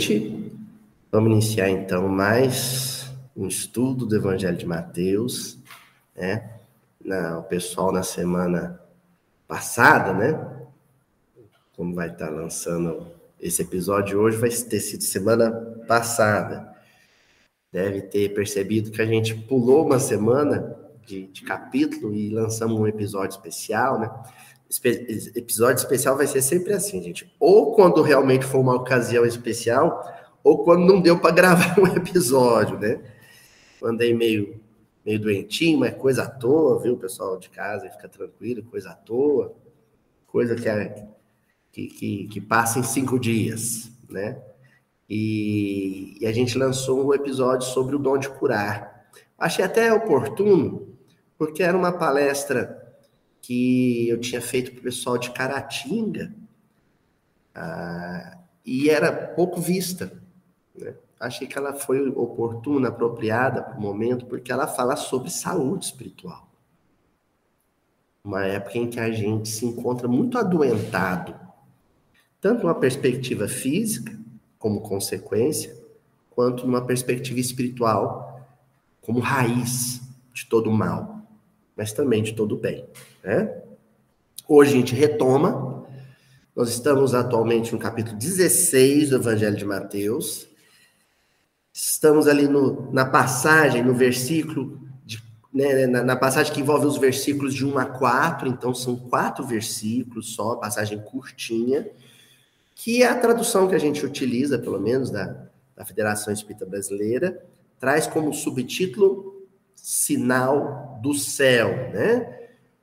Noite. Vamos iniciar então mais um estudo do Evangelho de Mateus, né? Na, o pessoal na semana passada, né? Como vai estar lançando esse episódio hoje, vai ter sido semana passada. Deve ter percebido que a gente pulou uma semana de, de capítulo e lançamos um episódio especial, né? Episódio especial vai ser sempre assim, gente. Ou quando realmente for uma ocasião especial, ou quando não deu para gravar um episódio, né? Andei meio, meio doentinho, mas coisa à toa, viu, pessoal de casa? Fica tranquilo, coisa à toa. Coisa que, é, que, que, que passa em cinco dias, né? E, e a gente lançou um episódio sobre o dom de curar. Achei até oportuno, porque era uma palestra que eu tinha feito para o pessoal de Caratinga ah, e era pouco vista. Né? Achei que ela foi oportuna, apropriada para o momento, porque ela fala sobre saúde espiritual. Uma época em que a gente se encontra muito adoentado, tanto numa perspectiva física, como consequência, quanto numa perspectiva espiritual, como raiz de todo mal mas também de todo bem. Né? Hoje a gente retoma, nós estamos atualmente no capítulo 16 do Evangelho de Mateus, estamos ali no, na passagem, no versículo, de, né, na, na, passagem que envolve os versículos de 1 a 4, então são quatro versículos só, passagem curtinha, que é a tradução que a gente utiliza, pelo menos, da, da Federação Espírita Brasileira, traz como subtítulo sinal do céu, né?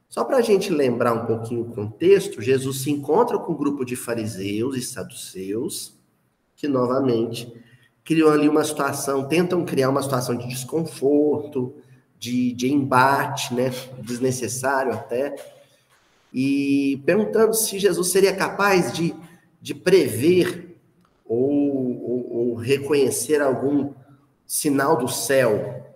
Só para a gente lembrar um pouquinho o contexto, Jesus se encontra com um grupo de fariseus e saduceus, que novamente criam ali uma situação, tentam criar uma situação de desconforto, de, de embate, né? Desnecessário até, e perguntando se Jesus seria capaz de, de prever ou, ou, ou reconhecer algum sinal do céu?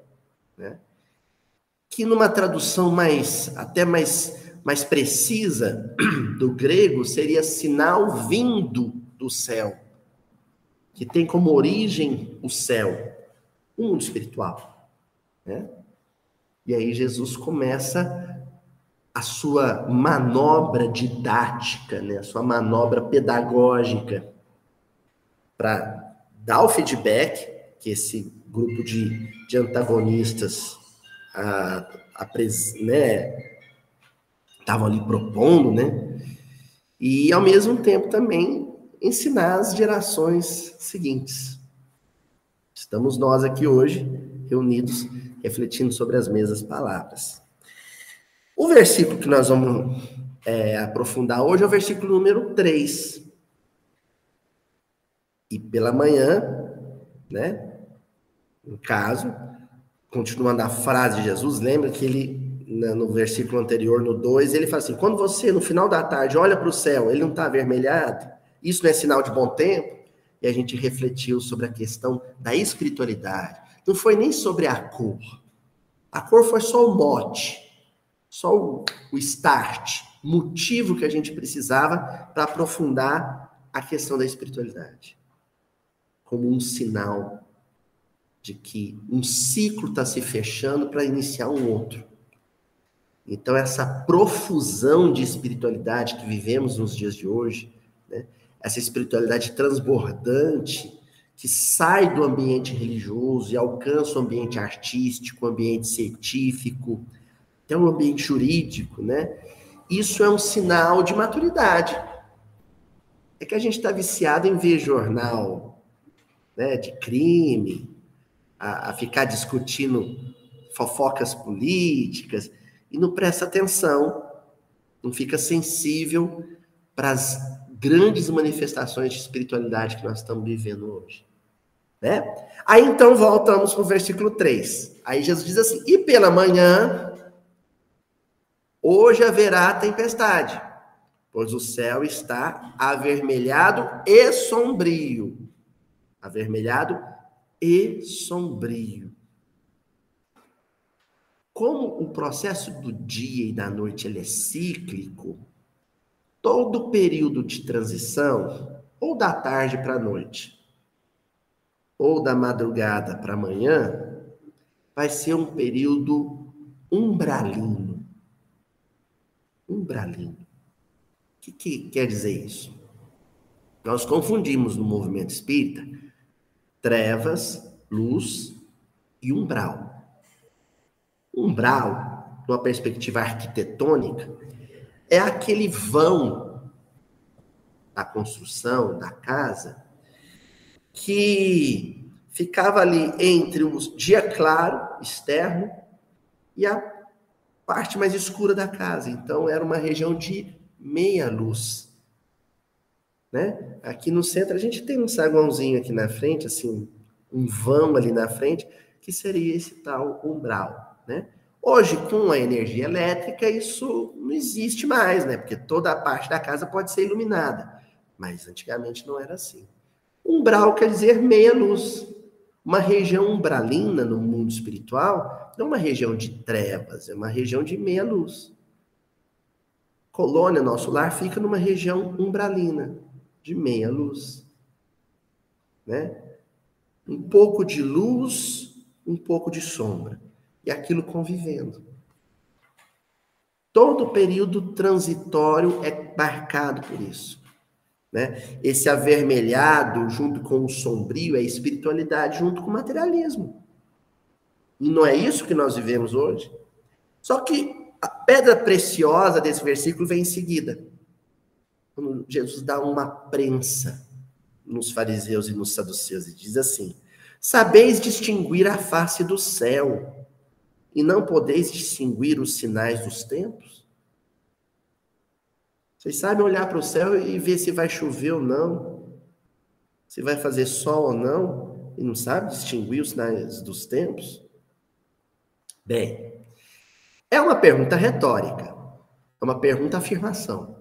Que numa tradução mais até mais mais precisa do grego seria sinal vindo do céu, que tem como origem o céu, o mundo espiritual, né? E aí Jesus começa a sua manobra didática, né? A sua manobra pedagógica para dar o feedback que esse grupo de, de antagonistas a, a né, estavam ali propondo, né? E ao mesmo tempo também ensinar as gerações seguintes. Estamos nós aqui hoje reunidos refletindo sobre as mesmas palavras. O versículo que nós vamos é, aprofundar hoje é o versículo número 3. E pela manhã, né? No caso, continuando a frase de Jesus, lembra que ele, no versículo anterior, no 2, ele fala assim: quando você, no final da tarde, olha para o céu, ele não está avermelhado, isso não é sinal de bom tempo? E a gente refletiu sobre a questão da espiritualidade. Não foi nem sobre a cor. A cor foi só o mote, só o, o start, motivo que a gente precisava para aprofundar a questão da espiritualidade. Como um sinal de que um ciclo está se fechando para iniciar um outro. Então, essa profusão de espiritualidade que vivemos nos dias de hoje, né? essa espiritualidade transbordante, que sai do ambiente religioso e alcança o ambiente artístico, o ambiente científico, até o ambiente jurídico, né? Isso é um sinal de maturidade. É que a gente está viciado em ver jornal né, de crime, a, a ficar discutindo fofocas políticas e não presta atenção, não fica sensível para as grandes manifestações de espiritualidade que nós estamos vivendo hoje. Né? Aí então voltamos para o versículo 3. Aí Jesus diz assim: E pela manhã, hoje haverá tempestade, pois o céu está avermelhado e sombrio. Avermelhado e sombrio. Como o processo do dia e da noite ele é cíclico, todo período de transição, ou da tarde para a noite, ou da madrugada para amanhã, vai ser um período umbralino. Umbralino. O que, que quer dizer isso? Nós confundimos no movimento espírita trevas, luz e umbral. Umbral, numa perspectiva arquitetônica, é aquele vão da construção da casa que ficava ali entre o dia claro, externo, e a parte mais escura da casa. Então, era uma região de meia luz. Né? Aqui no centro, a gente tem um saguãozinho aqui na frente, assim, um vão ali na frente, que seria esse tal umbral. Né? Hoje, com a energia elétrica, isso não existe mais, né? Porque toda a parte da casa pode ser iluminada. Mas antigamente não era assim. Umbral quer dizer luz. Uma região umbralina no mundo espiritual não é uma região de trevas, é uma região de meia luz. Colônia, nosso lar, fica numa região umbralina, de meia luz. Né? Um pouco de luz, um pouco de sombra. E aquilo convivendo. Todo período transitório é marcado por isso. Né? Esse avermelhado, junto com o sombrio, é espiritualidade junto com o materialismo. E não é isso que nós vivemos hoje? Só que a pedra preciosa desse versículo vem em seguida. Quando Jesus dá uma prensa nos fariseus e nos saduceus e diz assim: Sabeis distinguir a face do céu e não podeis distinguir os sinais dos tempos? Vocês sabem olhar para o céu e ver se vai chover ou não, se vai fazer sol ou não, e não sabe distinguir os sinais dos tempos? Bem, é uma pergunta retórica, é uma pergunta afirmação.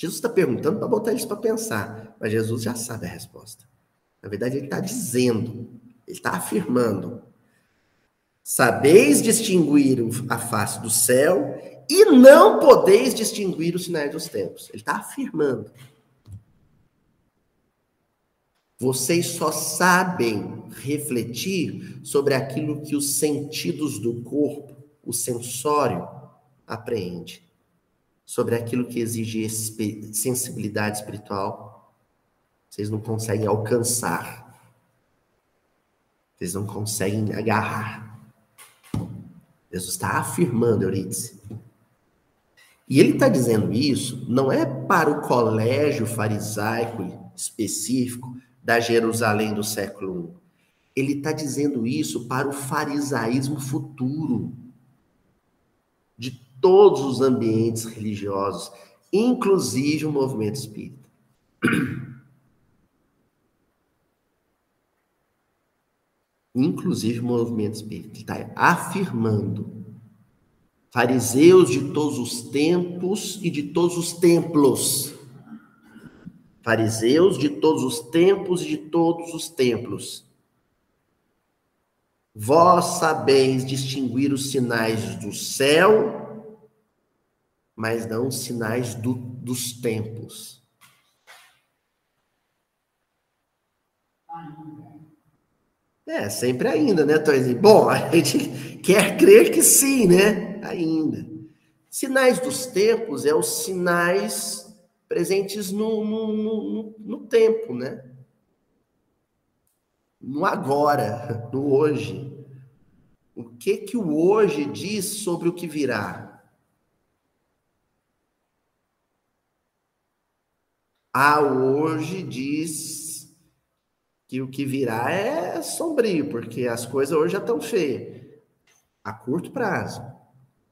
Jesus está perguntando para botar eles para pensar, mas Jesus já sabe a resposta. Na verdade, ele está dizendo, ele está afirmando. Sabeis distinguir a face do céu e não podeis distinguir os sinais dos tempos. Ele está afirmando. Vocês só sabem refletir sobre aquilo que os sentidos do corpo, o sensório, apreende. Sobre aquilo que exige sensibilidade espiritual. Vocês não conseguem alcançar. Vocês não conseguem agarrar. Jesus está afirmando, Eurídice. E ele está dizendo isso não é para o colégio farisaico específico da Jerusalém do século I. Ele está dizendo isso para o farisaísmo futuro todos os ambientes religiosos, inclusive o movimento espírita. Inclusive o movimento espírita. Ele está afirmando fariseus de todos os tempos e de todos os templos. Fariseus de todos os tempos e de todos os templos. Vós sabeis distinguir os sinais do céu, mas não sinais do, dos tempos. É, sempre ainda, né, Toizinho? Bom, a gente quer crer que sim, né? ainda. Sinais dos tempos é os sinais presentes no, no, no, no tempo, né? No agora, no hoje. O que que o hoje diz sobre o que virá? Ah, hoje diz que o que virá é sombrio, porque as coisas hoje já estão feias. A curto prazo.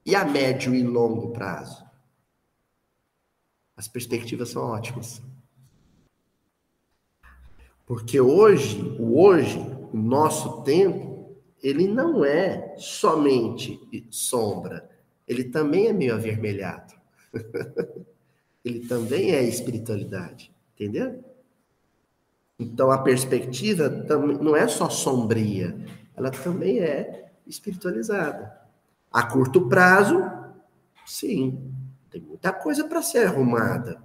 E a médio e longo prazo? As perspectivas são ótimas. Porque hoje, o hoje, o nosso tempo, ele não é somente sombra, ele também é meio avermelhado. ele também é espiritualidade, entendeu? Então a perspectiva não é só sombria, ela também é espiritualizada. A curto prazo, sim, tem muita coisa para ser arrumada.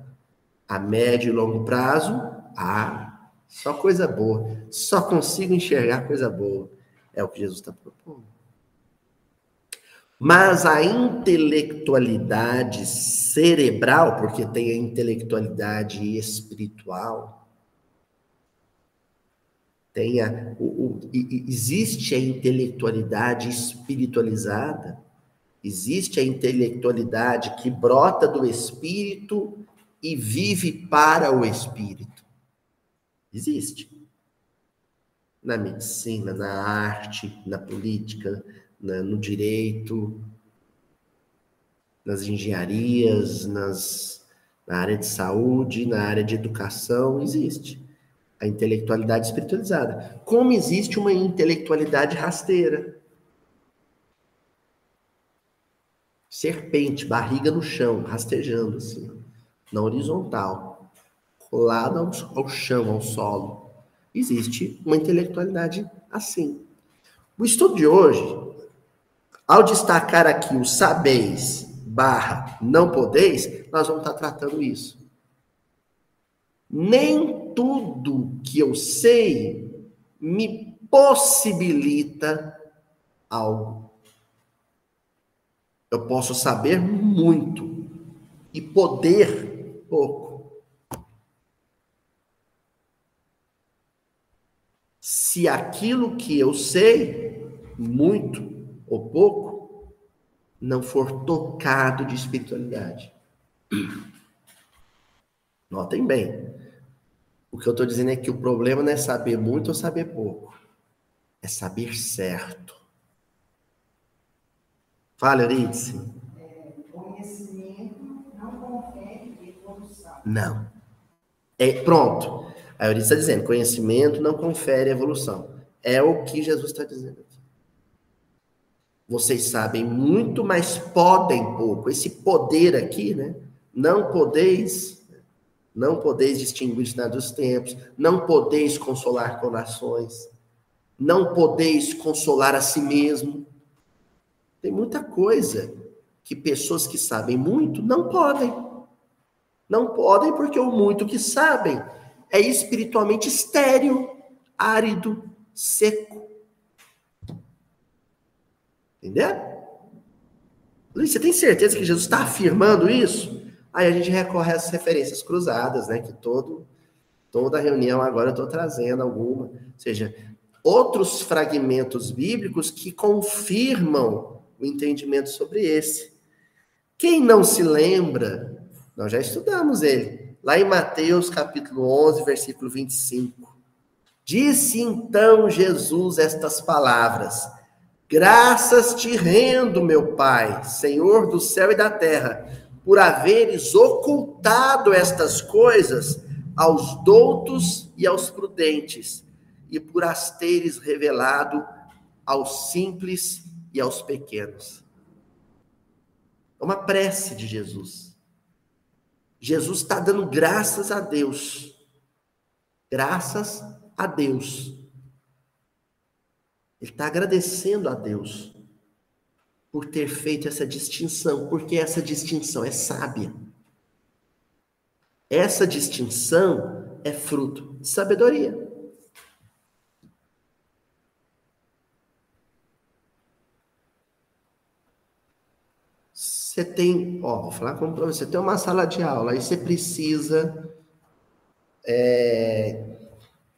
A médio e longo prazo, ah, Só coisa boa. Só consigo enxergar coisa boa. É o que Jesus está propondo. Mas a intelectualidade cerebral, porque tem a intelectualidade espiritual, tem a, o, o, existe a intelectualidade espiritualizada, existe a intelectualidade que brota do espírito e vive para o espírito. Existe. Na medicina, na arte, na política, na, no direito, nas engenharias, nas, na área de saúde, na área de educação, existe a intelectualidade espiritualizada. Como existe uma intelectualidade rasteira. Serpente, barriga no chão, rastejando assim, na horizontal, colada ao, ao chão, ao solo. Existe uma intelectualidade assim. O estudo de hoje ao destacar aqui o sabeis barra não podeis, nós vamos estar tratando isso. Nem tudo que eu sei me possibilita algo. Eu posso saber muito e poder pouco. Se aquilo que eu sei muito ou pouco, não for tocado de espiritualidade. Notem bem. O que eu estou dizendo é que o problema não é saber muito ou saber pouco. É saber certo. Fala, Euridice. É, conhecimento não confere evolução. Não. É, pronto. A Euridice está dizendo, conhecimento não confere evolução. É o que Jesus está dizendo. Vocês sabem muito, mas podem pouco. Esse poder aqui, né? Não podeis, não podeis distinguir os dos tempos, não podeis consolar corações, não podeis consolar a si mesmo. Tem muita coisa que pessoas que sabem muito não podem. Não podem porque o muito que sabem é espiritualmente estéril, árido, seco. Entendeu? Luiz, você tem certeza que Jesus está afirmando isso? Aí a gente recorre às referências cruzadas, né? Que todo, toda reunião agora eu estou trazendo alguma. Ou seja, outros fragmentos bíblicos que confirmam o entendimento sobre esse. Quem não se lembra, nós já estudamos ele, lá em Mateus capítulo 11, versículo 25. Disse então Jesus estas palavras: Graças te rendo, meu Pai, Senhor do céu e da terra, por haveres ocultado estas coisas aos doutos e aos prudentes, e por as teres revelado aos simples e aos pequenos. É uma prece de Jesus. Jesus está dando graças a Deus. Graças a Deus ele está agradecendo a Deus por ter feito essa distinção, porque essa distinção é sábia. Essa distinção é fruto de sabedoria. Você tem, ó, vou falar como para você, tem uma sala de aula, e você precisa, é,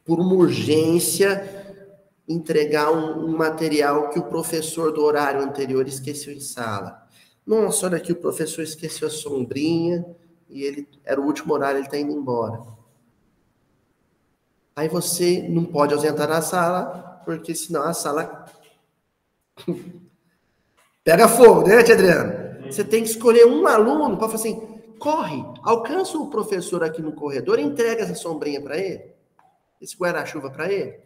por uma urgência, entregar um, um, material que o professor do horário anterior esqueceu em sala. Nossa, olha aqui, o professor esqueceu a sombrinha e ele era o último horário, ele está indo embora. Aí você não pode ausentar na sala, porque senão a sala pega fogo, né, tia Adriano? Você tem que escolher um aluno para falar assim: corre, alcança o professor aqui no corredor, entrega essa sombrinha para ele, esse guarda-chuva para ele.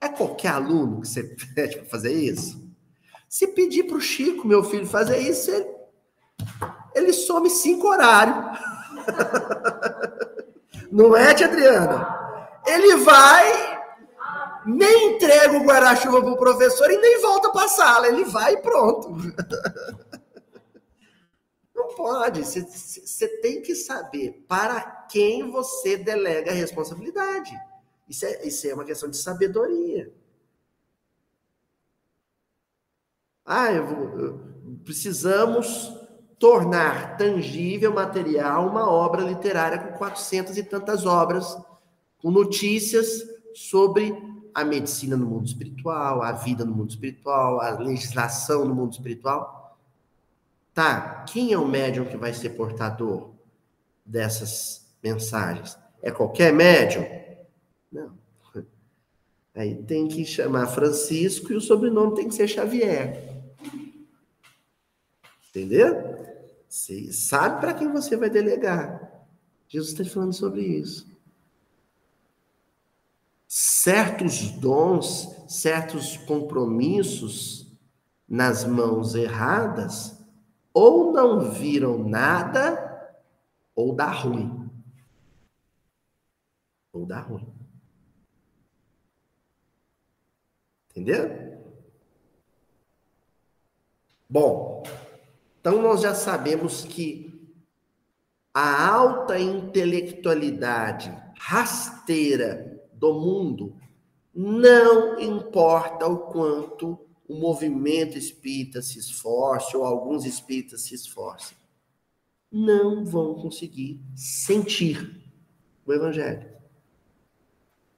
É qualquer aluno que você pede para fazer isso? Se pedir para o Chico, meu filho, fazer isso, ele, ele some cinco horários. Não é, tia Adriana? Ele vai, nem entrega o guarda-chuva para o professor e nem volta para a sala. Ele vai e pronto. Não pode. Você tem que saber para quem você delega a responsabilidade. Isso é, isso é uma questão de sabedoria. Ah, eu eu, precisamos tornar tangível, material, uma obra literária com 400 e tantas obras, com notícias sobre a medicina no mundo espiritual, a vida no mundo espiritual, a legislação no mundo espiritual. Tá, quem é o médium que vai ser portador dessas mensagens? É qualquer médium? Aí tem que chamar Francisco e o sobrenome tem que ser Xavier. Entendeu? Você sabe para quem você vai delegar. Jesus está falando sobre isso. Certos dons, certos compromissos nas mãos erradas, ou não viram nada, ou dá ruim. Ou dá ruim. Entendeu? Bom, então, nós já sabemos que a alta intelectualidade rasteira do mundo não importa o quanto o movimento espírita se esforce ou alguns espíritas se esforcem, não vão conseguir sentir o evangelho.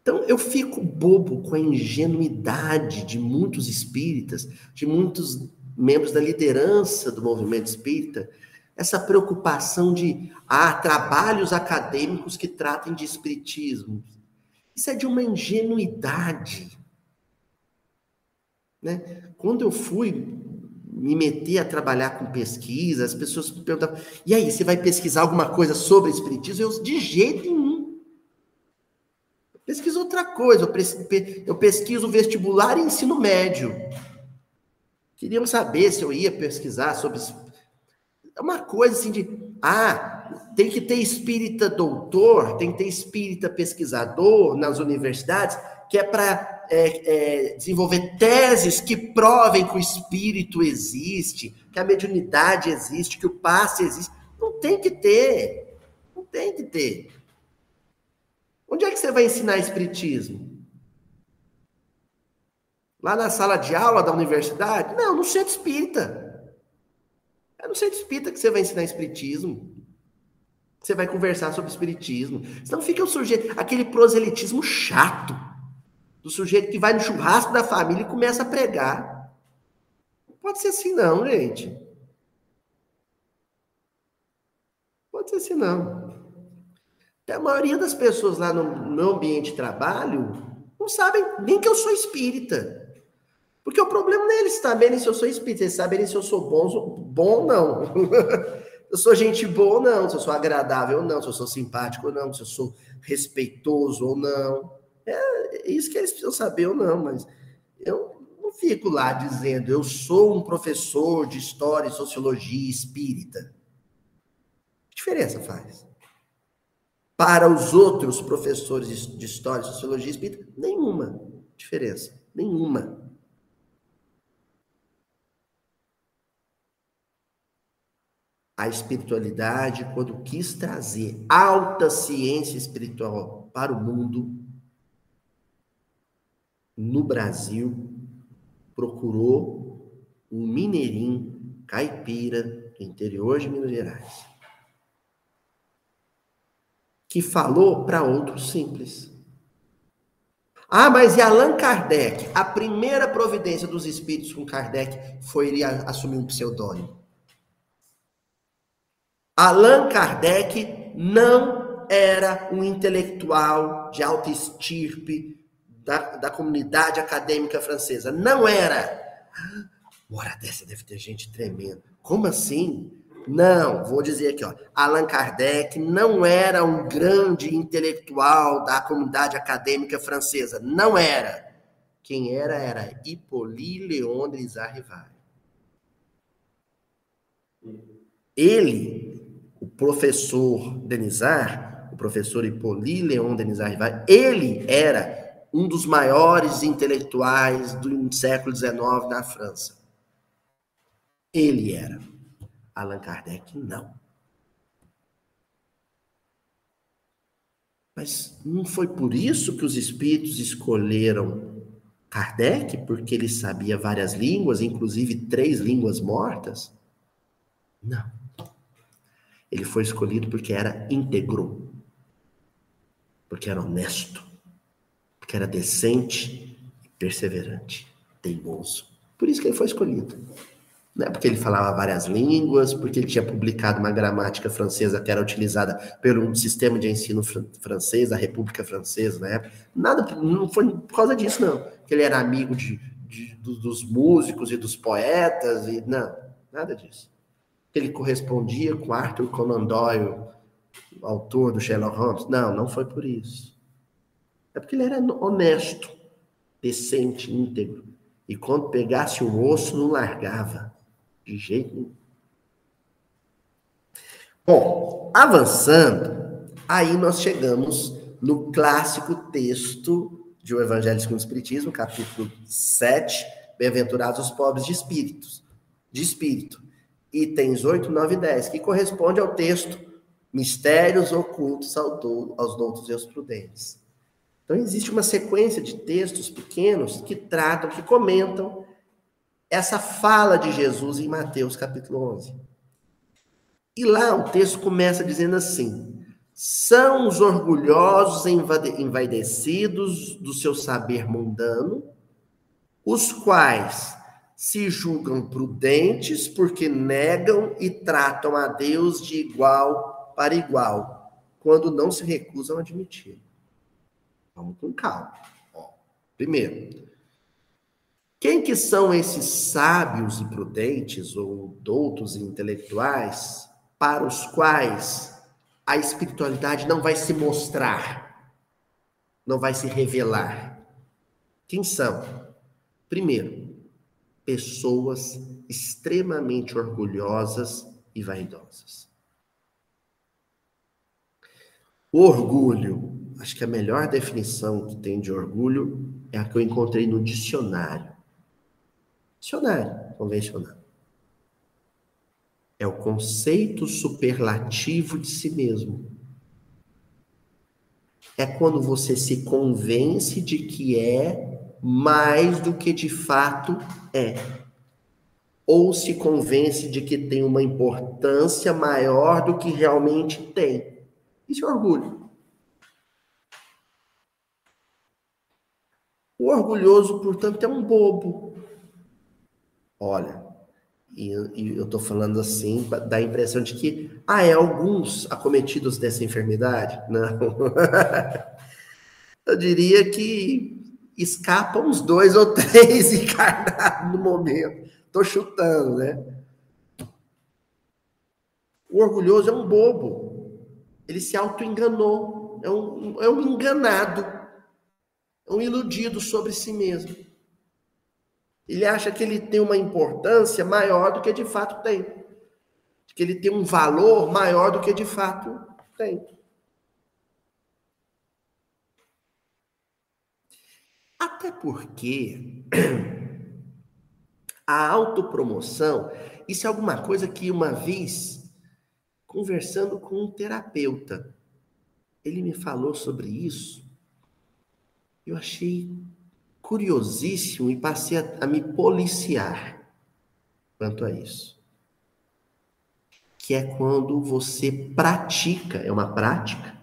Então eu fico bobo com a ingenuidade de muitos espíritas, de muitos membros da liderança do movimento espírita, essa preocupação de ah, trabalhos acadêmicos que tratem de espiritismo. Isso é de uma ingenuidade. Né? Quando eu fui me meter a trabalhar com pesquisa, as pessoas perguntavam: e aí, você vai pesquisar alguma coisa sobre espiritismo? Eu, de jeito nenhum. Pesquiso outra coisa, eu pesquiso vestibular e ensino médio. Queriam saber se eu ia pesquisar sobre. É uma coisa assim de. Ah, tem que ter espírita doutor, tem que ter espírita pesquisador nas universidades, que é para é, é, desenvolver teses que provem que o espírito existe, que a mediunidade existe, que o passe existe. Não tem que ter. Não tem que ter. Onde é que você vai ensinar espiritismo? Lá na sala de aula da universidade? Não, no centro espírita. É no centro espírita que você vai ensinar espiritismo. Você vai conversar sobre espiritismo. Senão fica o sujeito, aquele proselitismo chato. Do sujeito que vai no churrasco da família e começa a pregar. Não pode ser assim, não, gente. Pode ser assim, não. A maioria das pessoas lá no meu ambiente de trabalho não sabem nem que eu sou espírita. Porque o problema não é eles saberem se eu sou espírita, eles saberem se eu sou bom, bom ou não. eu sou gente boa ou não, se eu sou agradável ou não, se eu sou simpático ou não, se eu sou respeitoso ou não. É isso que eles precisam saber ou não, mas eu não fico lá dizendo eu sou um professor de história e sociologia espírita. Que diferença faz? Para os outros professores de história sociologia espírita, nenhuma diferença, nenhuma. a espiritualidade, quando quis trazer alta ciência espiritual para o mundo, no Brasil, procurou um mineirinho caipira do interior de Minas Gerais, que falou para outros simples. Ah, mas e Allan Kardec? A primeira providência dos espíritos com Kardec foi ele assumir um pseudônimo. Allan Kardec não era um intelectual de alta estirpe da, da comunidade acadêmica francesa. Não era. Hora dessa deve ter gente tremendo. Como assim? Não, vou dizer aqui, ó. Allan Kardec não era um grande intelectual da comunidade acadêmica francesa. Não era. Quem era era Hippolyte Léon de Rivari. Ele o professor Denizar, o professor Hippolyte Leon Denizar Rivari, ele era um dos maiores intelectuais do século XIX na França. Ele era. Allan Kardec, não. Mas não foi por isso que os espíritos escolheram Kardec, porque ele sabia várias línguas, inclusive três línguas mortas? Não. Ele foi escolhido porque era íntegro, porque era honesto, porque era decente perseverante, teimoso. Por isso que ele foi escolhido. Não é porque ele falava várias línguas, porque ele tinha publicado uma gramática francesa que era utilizada pelo sistema de ensino fr francês, da República Francesa na época. Nada, não foi por causa disso, não. Que ele era amigo de, de dos músicos e dos poetas, e não, nada disso. Ele correspondia com Arthur Conan Doyle, autor do Sherlock Holmes. Não, não foi por isso. É porque ele era honesto, decente, íntegro. E quando pegasse um osso, não largava. De jeito nenhum. Bom, avançando, aí nós chegamos no clássico texto de O Evangelho segundo o Espiritismo, capítulo 7, Bem-aventurados os pobres de espíritos, de espírito, itens 8, 9 e 10, que corresponde ao texto Mistérios ocultos aos doutos e aos prudentes. Então existe uma sequência de textos pequenos que tratam, que comentam essa fala de Jesus em Mateus capítulo 11. E lá o texto começa dizendo assim: são os orgulhosos envaidecidos do seu saber mundano, os quais se julgam prudentes porque negam e tratam a Deus de igual para igual, quando não se recusam a admitir. Vamos com calma. Ó, primeiro, quem que são esses sábios e prudentes, ou doutos e intelectuais, para os quais a espiritualidade não vai se mostrar, não vai se revelar? Quem são? Primeiro, pessoas extremamente orgulhosas e vaidosas. Orgulho, acho que a melhor definição que tem de orgulho é a que eu encontrei no dicionário. Dicionário convencional. É o conceito superlativo de si mesmo. É quando você se convence de que é mais do que de fato é. Ou se convence de que tem uma importância maior do que realmente tem. Isso é orgulho. O orgulhoso, portanto, é um bobo. Olha, e, eu estou falando assim, dá a impressão de que, ah, é alguns acometidos dessa enfermidade? Não. eu diria que escapam uns dois ou três encarnados no momento. Estou chutando, né? O orgulhoso é um bobo. Ele se auto-enganou. É um, é um enganado. É um iludido sobre si mesmo. Ele acha que ele tem uma importância maior do que de fato tem. Que ele tem um valor maior do que de fato tem. Até porque a autopromoção, isso é alguma coisa que uma vez, conversando com um terapeuta, ele me falou sobre isso. Eu achei curiosíssimo e passei a, a me policiar quanto a isso. Que é quando você pratica, é uma prática,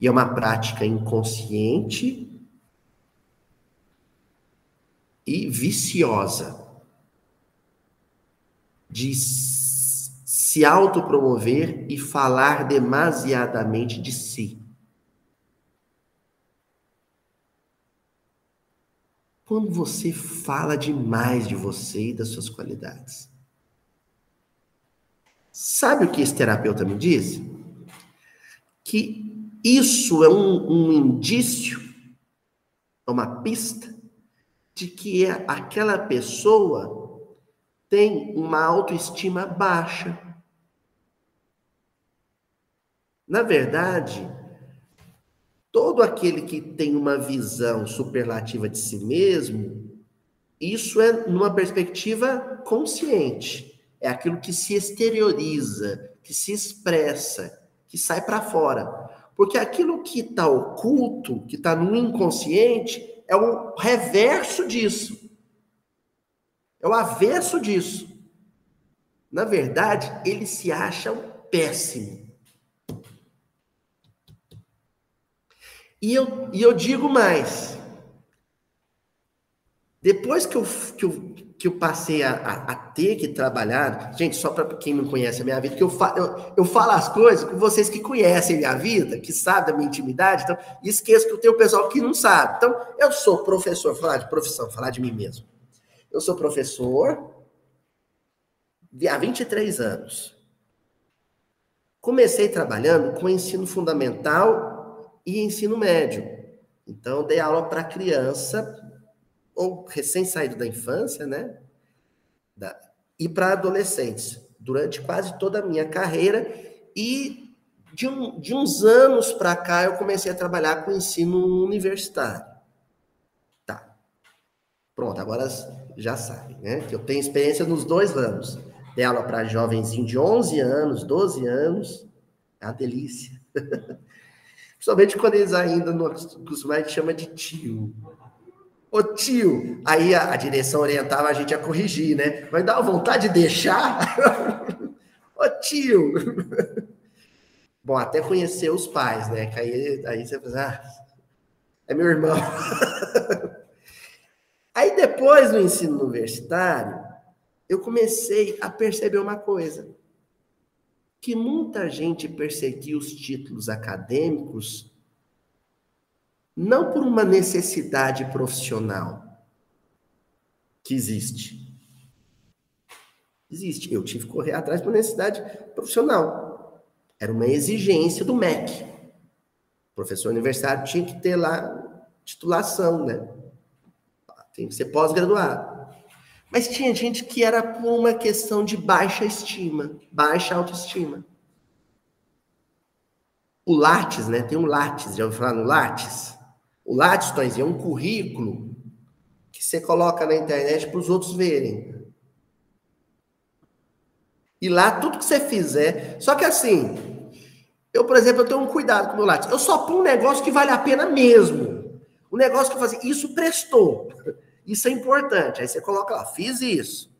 e é uma prática inconsciente e viciosa de se autopromover e falar demasiadamente de si. Quando você fala demais de você e das suas qualidades. Sabe o que esse terapeuta me disse? Que isso é um, um indício, é uma pista de que é aquela pessoa tem uma autoestima baixa. Na verdade, Todo aquele que tem uma visão superlativa de si mesmo, isso é numa perspectiva consciente. É aquilo que se exterioriza, que se expressa, que sai para fora. Porque aquilo que está oculto, que está no inconsciente, é o reverso disso. É o avesso disso. Na verdade, eles se acham péssimo. E eu, e eu digo mais. Depois que eu, que eu, que eu passei a, a, a ter que trabalhar, gente, só para quem não conhece a minha vida, que eu, fa, eu, eu falo as coisas com vocês que conhecem a minha vida, que sabem da minha intimidade, então, esqueço que eu tenho pessoal que não sabe. Então, eu sou professor, falar de profissão, falar de mim mesmo. Eu sou professor há 23 anos. Comecei trabalhando com ensino fundamental e ensino médio. Então, dei aula para criança ou recém-saído da infância, né? Da, e para adolescentes, durante quase toda a minha carreira. E de, um, de uns anos para cá, eu comecei a trabalhar com ensino universitário. Tá. Pronto, agora já sabem, né? Que eu tenho experiência nos dois ramos. Dei aula para jovenzinho de 11 anos, 12 anos. É uma delícia. Principalmente quando eles ainda não acostumam, a gente chama de tio. Ô tio, aí a, a, direção orientava a gente a corrigir, né? Vai dar vontade de deixar? Ô tio! Bom, até conhecer os pais, né? Que aí, aí você fala, ah, é meu irmão. aí depois no ensino universitário, eu comecei a perceber uma coisa. Que muita gente perseguia os títulos acadêmicos não por uma necessidade profissional que existe. Existe. Eu tive que correr atrás por necessidade profissional. Era uma exigência do MEC. Professor universitário tinha que ter lá titulação, né? Tem que ser pós-graduado. Mas tinha gente que era por uma questão de baixa estima, baixa autoestima. O Lattes, né? Tem um Lattes, já ouviu falar no Lattes? O Lattes, é um currículo que você coloca na internet para os outros verem. E lá, tudo que você fizer. Só que assim, eu, por exemplo, eu tenho um cuidado com o meu Lattes. Eu só ponho um negócio que vale a pena mesmo. O negócio que eu faço, isso prestou. Isso é importante. Aí você coloca lá, fiz isso.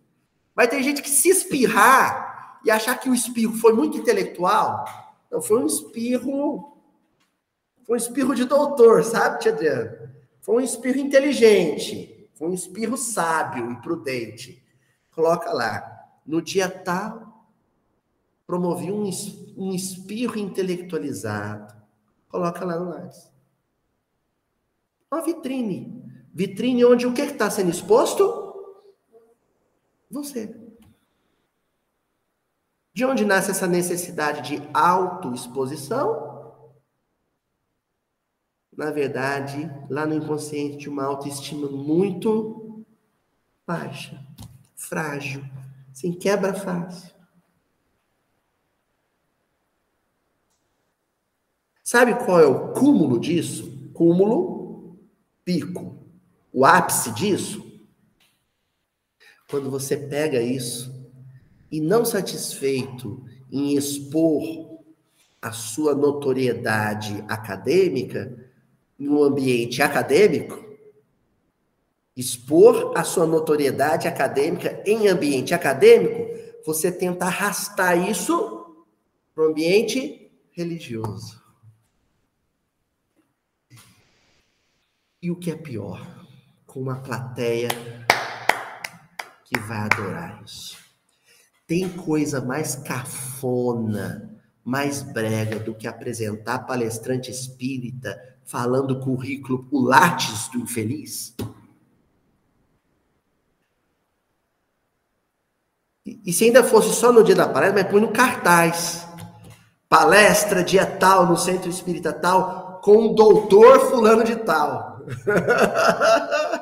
Mas tem gente que se espirrar e achar que o espirro foi muito intelectual. Não, foi um espirro foi um espirro de doutor, sabe, Tia Adriana? Foi um espirro inteligente. Foi um espirro sábio e prudente. Coloca lá. No dia tal, promovi um, um espirro intelectualizado. Coloca lá no Lattes. Uma vitrine. Vitrine onde o que está sendo exposto? Você. De onde nasce essa necessidade de autoexposição? na verdade, lá no inconsciente, de uma autoestima muito baixa, frágil, sem quebra fácil. Sabe qual é o cúmulo disso? Cúmulo, pico. O ápice disso? Quando você pega isso e não satisfeito em expor a sua notoriedade acadêmica, no ambiente acadêmico, expor a sua notoriedade acadêmica em ambiente acadêmico, você tenta arrastar isso para o ambiente religioso. E o que é pior, com uma plateia que vai adorar isso. Tem coisa mais cafona, mais brega do que apresentar palestrante espírita falando currículo, o látis do infeliz? E, se ainda fosse só no dia da palestra, mas põe no cartaz. Palestra dia tal, no centro espírita tal, com o doutor fulano de tal.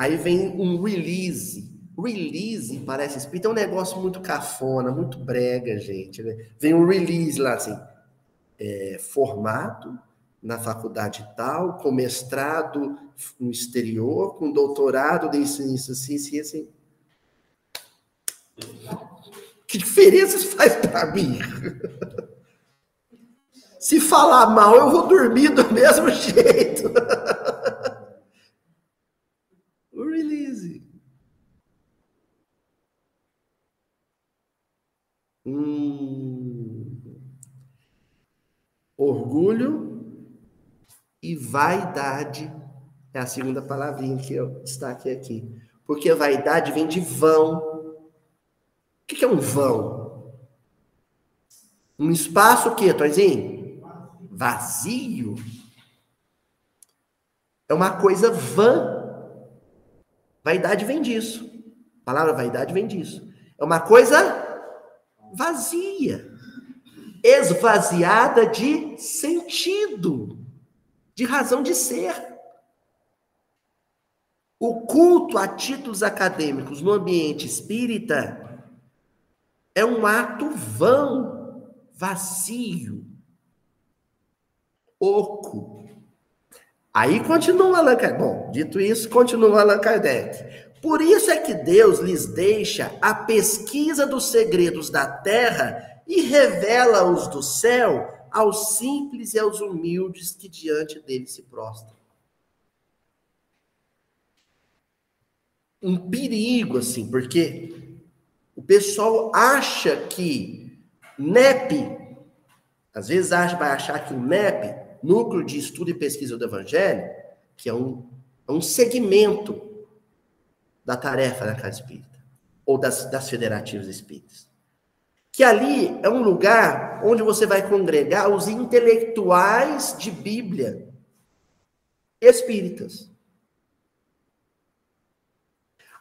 Aí vem um release. Release, parece espírita, é um negócio muito cafona, muito brega, gente. Né? Vem um release lá, assim é, formado na faculdade tal, com mestrado no exterior, com doutorado de assim, assim, assim. Que diferença isso faz para mim? Se falar mal, eu vou dormir do mesmo jeito. o release. Hum. Orgulho e vaidade é a segunda palavrinha que eu destaquei aqui. Porque vaidade vem de vão. O que é um vão? Um espaço o quê, Toizinho? Vazio. É uma coisa vã. Vaidade vem disso. A palavra vaidade vem disso. É uma coisa vazia, esvaziada de sentido, de razão de ser. O culto a títulos acadêmicos no ambiente espírita é um ato vão, vazio, oco. Aí continua Allan Kardec. Bom, dito isso, continua Allan Kardec. Por isso é que Deus lhes deixa a pesquisa dos segredos da terra e revela-os do céu aos simples e aos humildes que diante dele se prostram. um perigo, assim, porque o pessoal acha que NEP, às vezes acha, vai achar que o NEP, Núcleo de Estudo e Pesquisa do Evangelho, que é um, é um segmento da tarefa da Casa Espírita, ou das, das federativas espíritas. Que ali é um lugar onde você vai congregar os intelectuais de Bíblia espíritas.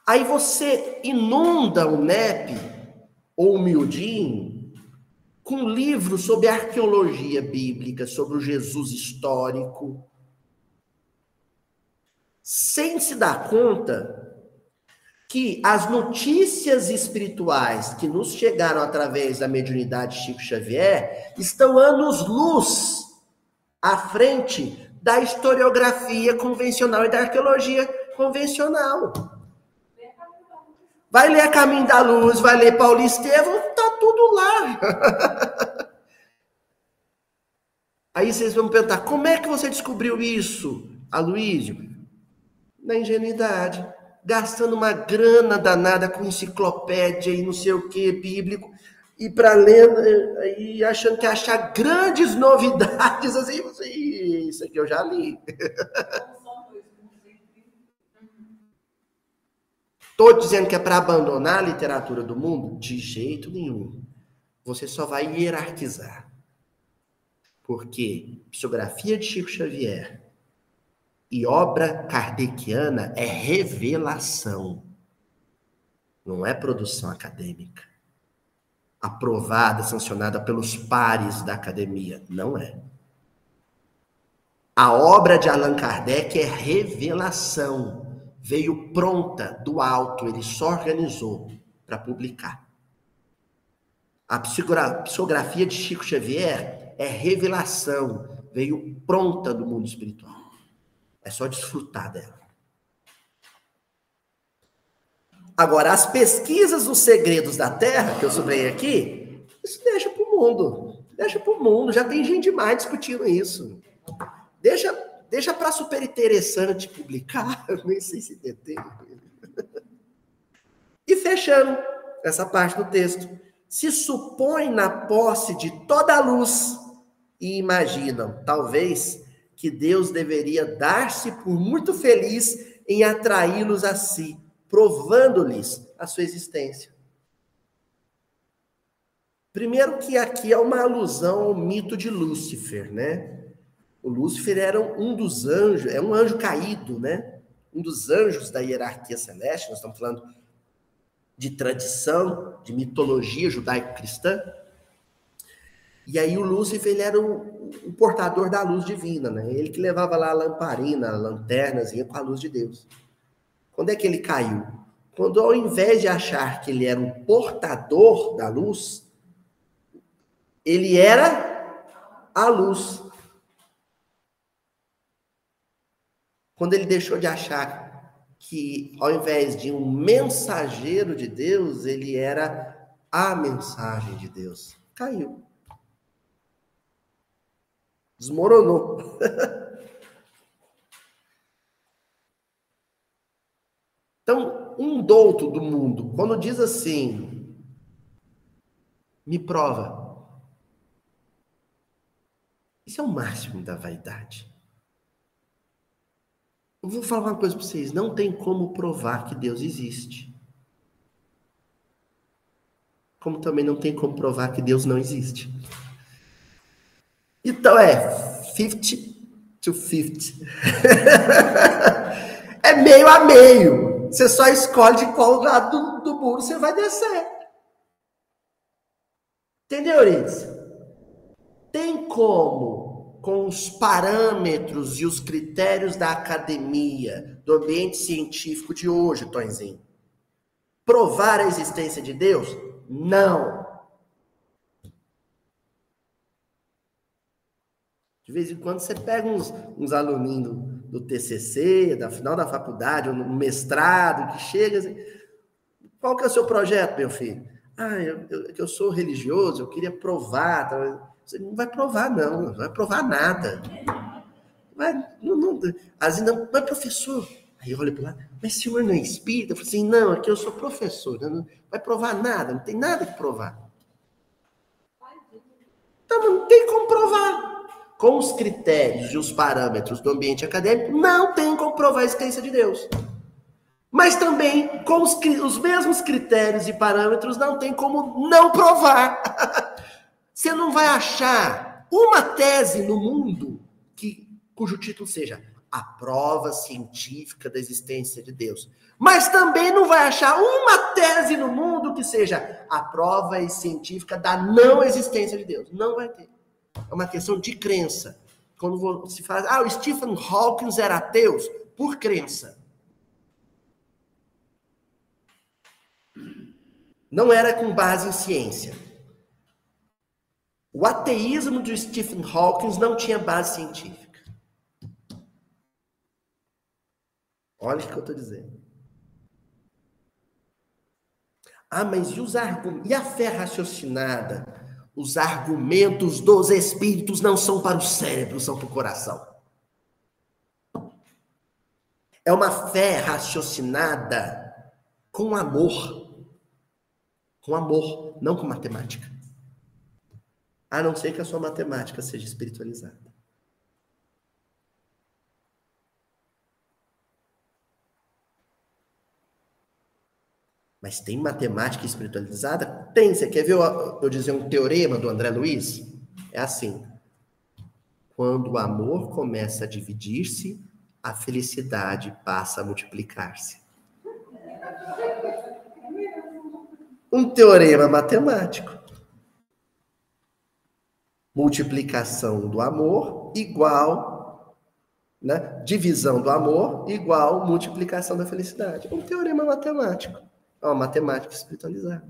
Aí você inunda o NEP ou o Miudinho com livros sobre arqueologia bíblica, sobre o Jesus histórico, sem se dar conta que as notícias espirituais que nos chegaram através da mediunidade Chico Xavier estão anos-luz à frente da historiografia convencional e da arqueologia convencional. Vai ler Caminho da Luz, vai ler Paulo Estevam, tá tudo lá. Aí vocês vão perguntar, como é que você descobriu isso, Aloysio? Na ingenuidade, gastando uma grana danada com enciclopédia e não sei o que, bíblico, e para ler, e achando que achar grandes novidades, assim, isso aqui eu já li. Estou dizendo que é para abandonar a literatura do mundo? De jeito nenhum. Você só vai hierarquizar. Porque psicografia de Chico Xavier e obra kardeciana é revelação. Não é produção acadêmica. Aprovada, sancionada pelos pares da academia. Não é. A obra de Allan Kardec é revelação veio pronta do alto, ele só organizou para publicar. A psicografia de Chico Xavier é revelação, veio pronta do mundo espiritual. É só desfrutar dela. Agora, as pesquisas dos segredos da Terra, que eu subei aqui, isso deixa para o mundo. Deixa para o mundo. Já tem gente demais discutindo isso. Deixa Deixa para super interessante publicar, nem sei se detém. E fechando essa parte do texto. Se supõe na posse de toda a luz e imaginam, talvez, que Deus deveria dar-se por muito feliz em atraí-los a si, provando-lhes a sua existência. Primeiro que aqui é uma alusão ao mito de Lúcifer, né? O Lúcifer era um dos anjos, é um anjo caído, né? Um dos anjos da hierarquia celeste, nós estamos falando de tradição, de mitologia judaico-cristã. E aí o Lúcifer ele era o, o, portador da luz divina, né? Ele que levava lá a lamparina, a lanternazinha com a luz de Deus. Quando é que ele caiu? Quando ao invés de achar que ele era um portador da luz, ele era a luz. Quando ele deixou de achar que, ao invés de um mensageiro de Deus, ele era a mensagem de Deus, caiu. Desmoronou. então, um douto do mundo, quando diz assim, me prova. Isso é o máximo da vaidade. Eu vou falar uma coisa para vocês: não tem como provar que Deus existe. Como também não tem como provar que Deus não existe. Então é 50 to 50. é meio a meio. Você só escolhe de qual lado do, do muro você vai descer. Entendeu, Euridice? Tem como, com os parâmetros e os critérios da academia, do ambiente científico de hoje, Tonzinho, provar a existência de Deus? Não. De vez em quando você pega uns, uns aluninhos do, do TCC, da final da faculdade, ou no mestrado, que chega assim, qual que é o seu projeto, meu filho? Ah, eu, eu, eu sou religioso, eu queria provar. Tá? Você não vai provar, não, não vai provar nada. Vai, não, não, assim, não, mas professor, aí olha para lá, mas senhor não é espírita? Eu falei assim, não, aqui eu sou professor, não vai provar nada, não tem nada que provar. Então, não tem como provar com os critérios e os parâmetros do ambiente acadêmico, não tem como provar a existência de Deus. Mas também, com os, os mesmos critérios e parâmetros, não tem como não provar. Você não vai achar uma tese no mundo que, cujo título seja a prova científica da existência de Deus. Mas também não vai achar uma tese no mundo que seja a prova científica da não existência de Deus. Não vai ter. É uma questão de crença. Quando se fala, ah, o Stephen Hawking era ateu, por crença. Não era com base em ciência. O ateísmo de Stephen Hawking não tinha base científica. Olha o que eu estou dizendo. Ah, mas e os argumentos? E a fé raciocinada? Os argumentos dos espíritos não são para o cérebro, são para o coração. É uma fé raciocinada com amor. Com amor, não com matemática. A não ser que a sua matemática seja espiritualizada. Mas tem matemática espiritualizada? Tem. Você quer ver eu, eu dizer um teorema do André Luiz? É assim. Quando o amor começa a dividir-se, a felicidade passa a multiplicar-se. Um teorema matemático. Multiplicação do amor igual, né? divisão do amor igual multiplicação da felicidade. Um teorema matemático. Uma matemática espiritualizada.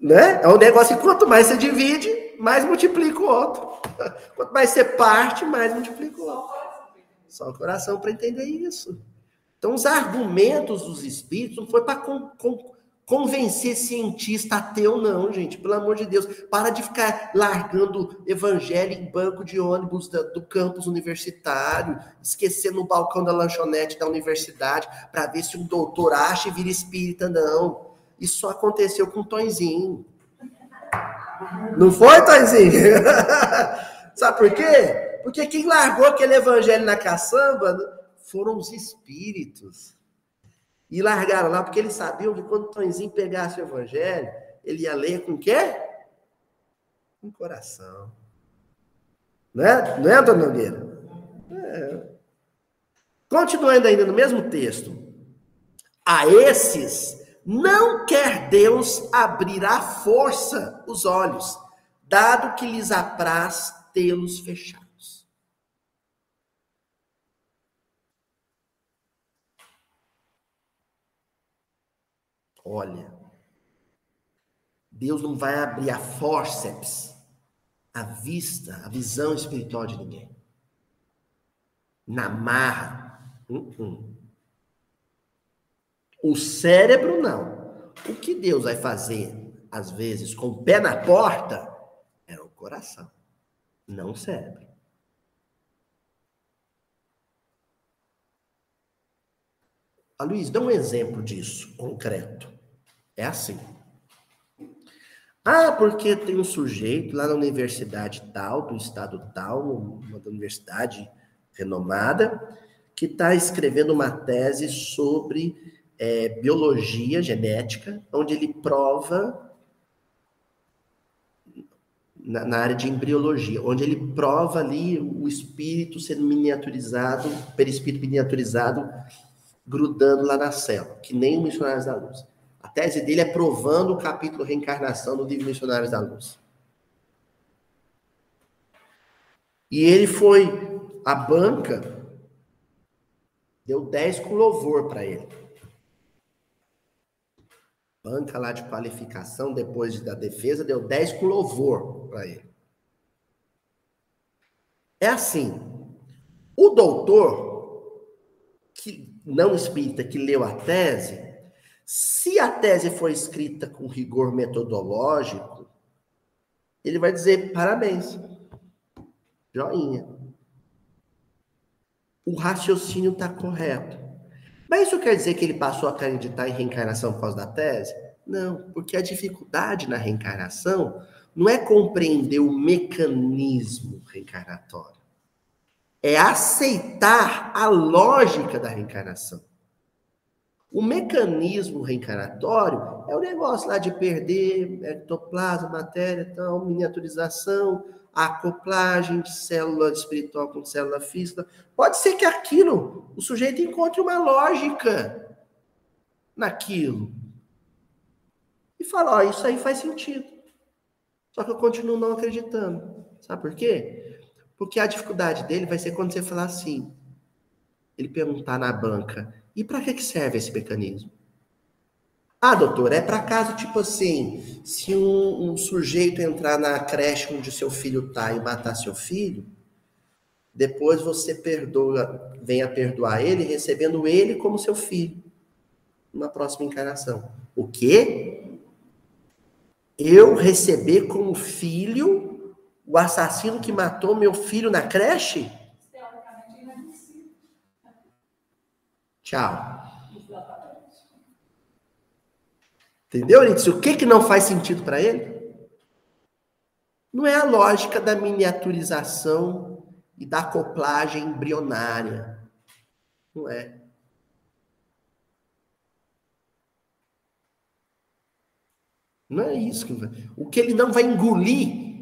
Né? É um negócio que quanto mais você divide, mais multiplica o outro. Quanto mais você parte, mais multiplica o outro. Só o coração para entender isso. Então, os argumentos dos espíritos não foi para convencer cientista ateu, não, gente. Pelo amor de Deus. Para de ficar largando evangelho em banco de ônibus do, do campus universitário, esquecendo no balcão da lanchonete da universidade, para ver se um doutor acha e vira espírita, não. Isso só aconteceu com o Tonzinho. Não foi, Tonzinho? Sabe por quê? Porque quem largou aquele evangelho na caçamba foram os espíritos. E largaram lá, porque eles sabiam que quando o Tonzinho pegasse o evangelho, ele ia ler com o quê? Com o coração. Não é, não é Antônio Nogueira? É. Continuando ainda no mesmo texto. A esses não quer Deus abrir à força os olhos, dado que lhes apraz tê-los fechados. Olha, Deus não vai abrir a forceps, a vista, a visão espiritual de ninguém. Na marra. Uh -uh. O cérebro não. O que Deus vai fazer, às vezes, com o pé na porta, é o coração. Não serve. A Luiz, dá um exemplo disso, concreto. É assim. Ah, porque tem um sujeito lá na universidade tal, do estado tal, uma universidade renomada, que está escrevendo uma tese sobre é, biologia genética, onde ele prova na, na, área de embriologia, onde ele prova ali o espírito sendo miniaturizado, perispírito miniaturizado, grudando lá na célula, que nem o Missionários da Luz. A tese dele é provando o capítulo Reencarnação do livro Missionários da Luz. E ele foi à banca, deu 10 com louvor para ele. Banca lá de qualificação, depois da defesa, deu 10 com louvor para ele. É assim, o doutor, que não espírita, que leu a tese, se a tese for escrita com rigor metodológico, ele vai dizer parabéns, joinha. O raciocínio está correto. Mas isso quer dizer que ele passou a acreditar em reencarnação por causa da tese? Não, porque a dificuldade na reencarnação não é compreender o mecanismo reencarnatório, é aceitar a lógica da reencarnação. O mecanismo reencarnatório é o negócio lá de perder ectoplasma, matéria, tal, miniaturização, acoplagem de célula espiritual com célula física. Pode ser que aquilo, o sujeito encontre uma lógica naquilo. E fala, ó, isso aí faz sentido. Só que eu continuo não acreditando. Sabe por quê? Porque a dificuldade dele vai ser quando você falar assim. Ele perguntar na banca, e para que serve esse mecanismo? Ah, doutor, é para caso, tipo assim, se um, um, sujeito entrar na creche onde seu filho está e matar seu filho, depois você perdoa, venha perdoar ele, recebendo ele como seu filho, numa próxima encarnação. O quê? Eu receber como filho o assassino que matou meu filho na creche? Tchau. Entendeu, Nietzsche? O que, que não faz sentido para ele? Não é a lógica da miniaturização e da acoplagem embrionária. Não é. Não é isso que. O que ele não vai engolir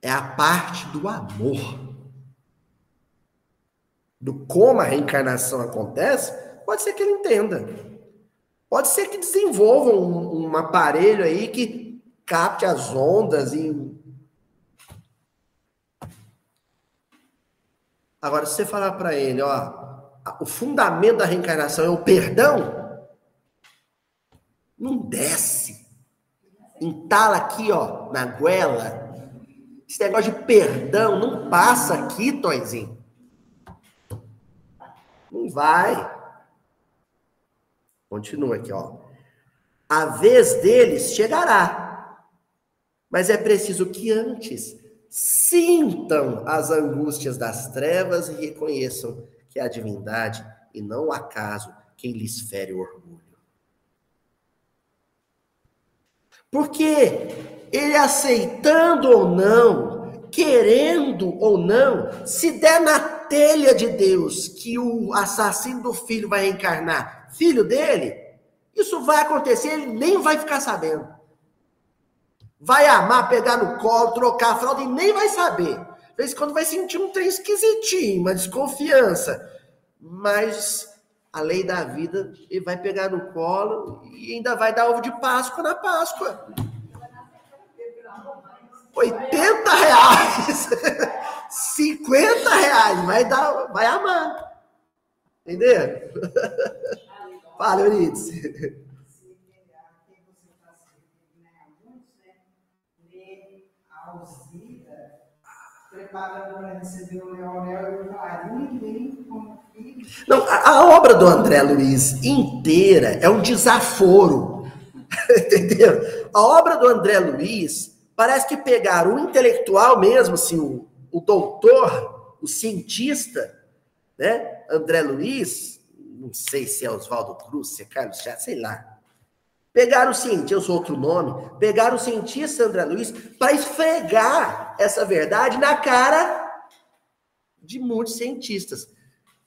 é a parte do amor do como a reencarnação acontece, pode ser que ele entenda. Pode ser que desenvolva um, um aparelho aí que capte as ondas e. Agora, se você falar para ele, ó, o fundamento da reencarnação é o perdão, não desce. Entala aqui, ó, na goela. Esse negócio de perdão não passa aqui, Toizinho. Não vai. Continua aqui, ó. A vez deles chegará. Mas é preciso que antes sintam as angústias das trevas e reconheçam que é a divindade e não o acaso quem lhes fere o orgulho. Porque ele aceitando ou não, querendo ou não, se der na telha de Deus que o assassino do filho vai reencarnar filho dele, isso vai acontecer, ele nem vai ficar sabendo. Vai amar, pegar no colo, trocar a fralda e nem vai saber. Vez quando vai sentir um trem esquisitinho, uma desconfiança. Mas a lei da vida, ele vai pegar no colo e ainda vai dar ovo de Páscoa na Páscoa. 80 reais. 50 reais. Vai, dar, vai amar. Entendeu? Fala, Euridice. preparando para receber o Leonel e o Clarim, como filho. Não, a, a, obra do André Luiz inteira é um desaforo. Entendeu? A obra do André Luiz Parece que pegaram o intelectual mesmo, assim, o, o doutor, o cientista, né? André Luiz, não sei se é Oswaldo Cruz, se é Carlos Chaves, sei lá. Pegaram o cientista, eu uso outro nome, pegaram o cientista André Luiz para esfregar essa verdade na cara de muitos cientistas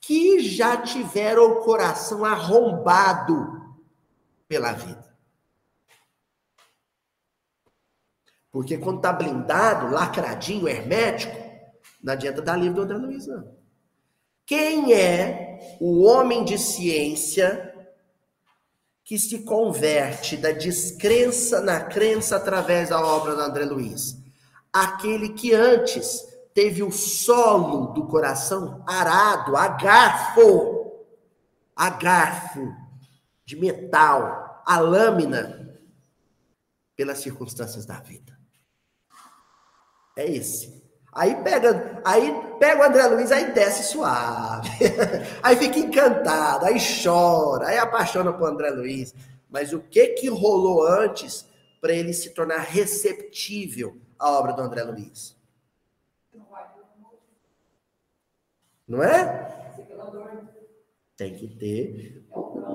que já tiveram o coração arrombado pela vida. Porque quando está blindado, lacradinho, hermético, não adianta dar livro do André Luiz, não. Quem é o homem de ciência que se converte da descrença na crença através da obra do André Luiz? Aquele que antes teve o solo do coração arado a garfo, a garfo de metal, a lâmina, pelas circunstâncias da vida. É esse. Aí pega, aí pega o André Luiz, aí desce suave. aí fica encantado, aí chora, aí apaixona por André Luiz. Mas o que que rolou antes para ele se tornar receptível à obra do André Luiz? Não é? Tem que ter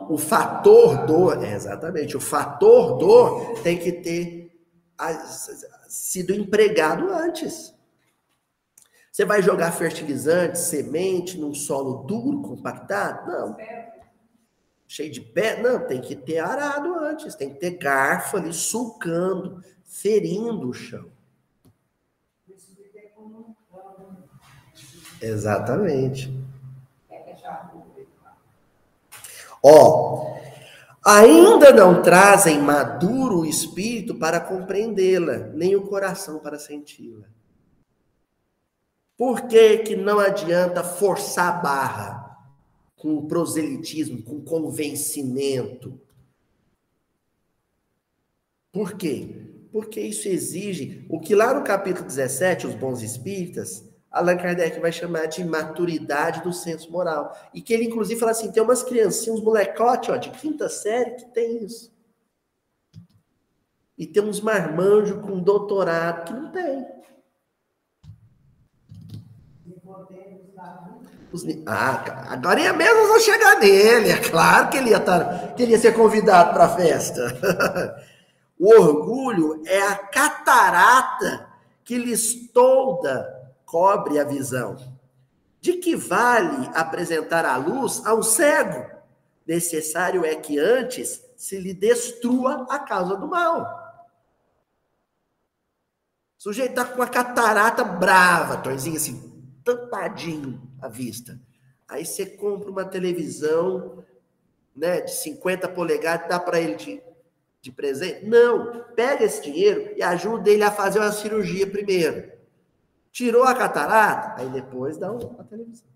o fator dor, é, exatamente, o fator dor tem que ter sido empregado antes. Você vai jogar fertilizante, semente num solo duro, compactado? Não. Cheio de pé? Não, tem que ter arado antes, tem que ter garfo ali sulcando, ferindo o chão. Exatamente. Ó, ainda não trazem maduro o espírito para compreendê-la, nem o coração para senti-la. Por que, que não adianta forçar a barra com proselitismo, com convencimento? Por quê? Porque isso exige o que lá no capítulo 17, os bons espíritas, Allan Kardec vai chamar de maturidade do senso moral. E que ele, inclusive, fala assim: tem umas criancinhas, uns molecotes, ó, de quinta série que tem isso. E tem uns marmanjos com doutorado que não tem. Ah, agora ia mesmo vou chegar nele. É claro que ele ia, estar, que ele ia ser convidado para a festa. o orgulho é a catarata que lhes tolda cobre a visão. De que vale apresentar a luz ao cego? Necessário é que antes se lhe destrua a causa do mal. O sujeito está com uma catarata brava, Torzinho, assim, tampadinho à vista. Aí você compra uma televisão né, de 50 polegadas e dá para ele de, de presente? Não. Pega esse dinheiro e ajuda ele a fazer uma cirurgia primeiro. Tirou a catarata, aí depois dá uma televisão.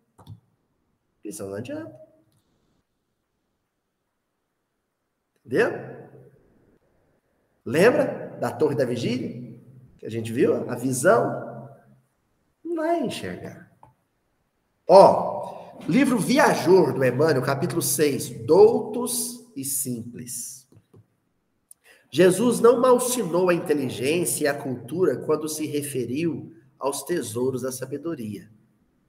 Isso não adianta. Entendeu? Lembra da torre da vigília? Que a gente viu? A visão. Não vai enxergar. Ó, livro Viajor do Emmanuel, capítulo 6. Doutos e simples. Jesus não malsinou a inteligência e a cultura quando se referiu aos tesouros da sabedoria,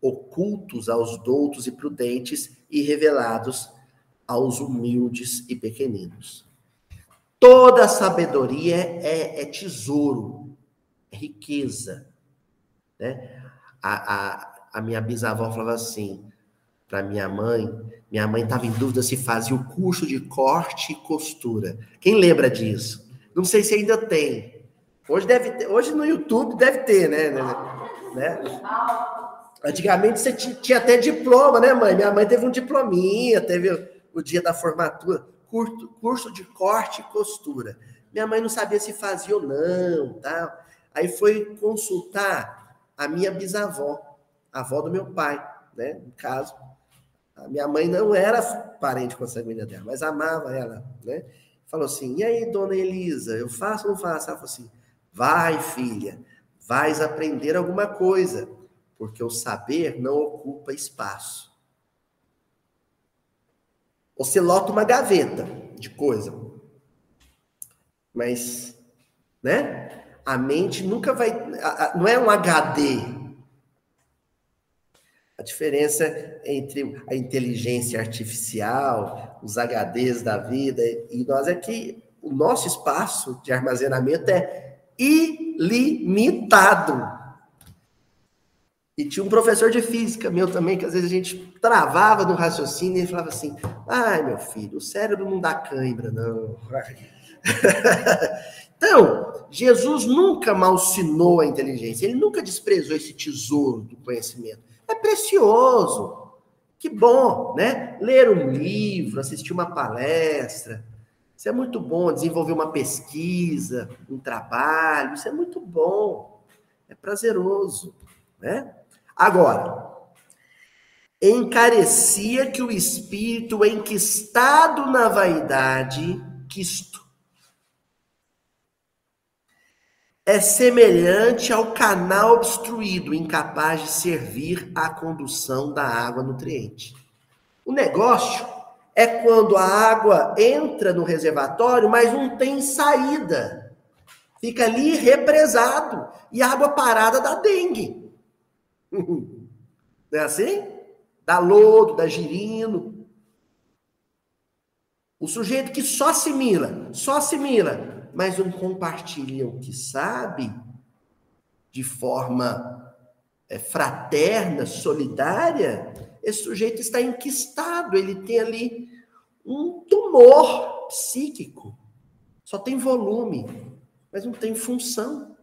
ocultos aos doutos e prudentes e revelados aos humildes e pequeninos. Toda sabedoria é, é tesouro, é riqueza. Né? A, a, a minha bisavó falava assim para minha mãe. Minha mãe estava em dúvida se fazia o curso de corte e costura. Quem lembra disso? Não sei se ainda tem. Hoje deve ter, hoje no YouTube deve ter, né? né? Antigamente você tinha até diploma, né, mãe? Minha mãe teve um diplominha, teve o dia da formatura, curso, curso de corte e costura. Minha mãe não sabia se fazia ou não, tá? Aí foi consultar a minha bisavó, a avó do meu pai, né? No caso, a minha mãe não era parente consanguínea dela, mas amava ela, né? Falou assim: "E aí, dona Elisa, eu faço ou não faço?" Ela falou assim: Vai, filha, vais aprender alguma coisa, porque o saber não ocupa espaço. Você lota uma gaveta de coisa. Mas, né? A mente nunca vai. Não é um HD. Diferença entre a inteligência artificial, os HDs da vida e nós é que o nosso espaço de armazenamento é ilimitado. E tinha um professor de física meu também, que às vezes a gente travava no raciocínio e falava assim: ai, meu filho, o cérebro não dá cãibra, não. então, Jesus nunca malsinou a inteligência, ele nunca desprezou esse tesouro do conhecimento. É precioso. Que bom, né? Ler um livro, assistir uma palestra. Isso é muito bom. Desenvolver uma pesquisa, um trabalho. Isso é muito bom. É prazeroso, né? Agora, encarecia que o espírito enquistado na vaidade, quisto, é semelhante ao canal obstruído, incapaz de servir à condução da água nutriente. O negócio é quando a água entra no reservatório, mas não tem saída. Fica ali represado. E a água parada dá dengue. Não é assim? Dá lodo, dá girino. O sujeito que só assimila, só assimila, mas não compartilha o que sabe de forma é, fraterna, solidária, esse sujeito está enquistado, ele tem ali um tumor psíquico. Só tem volume, mas não tem função.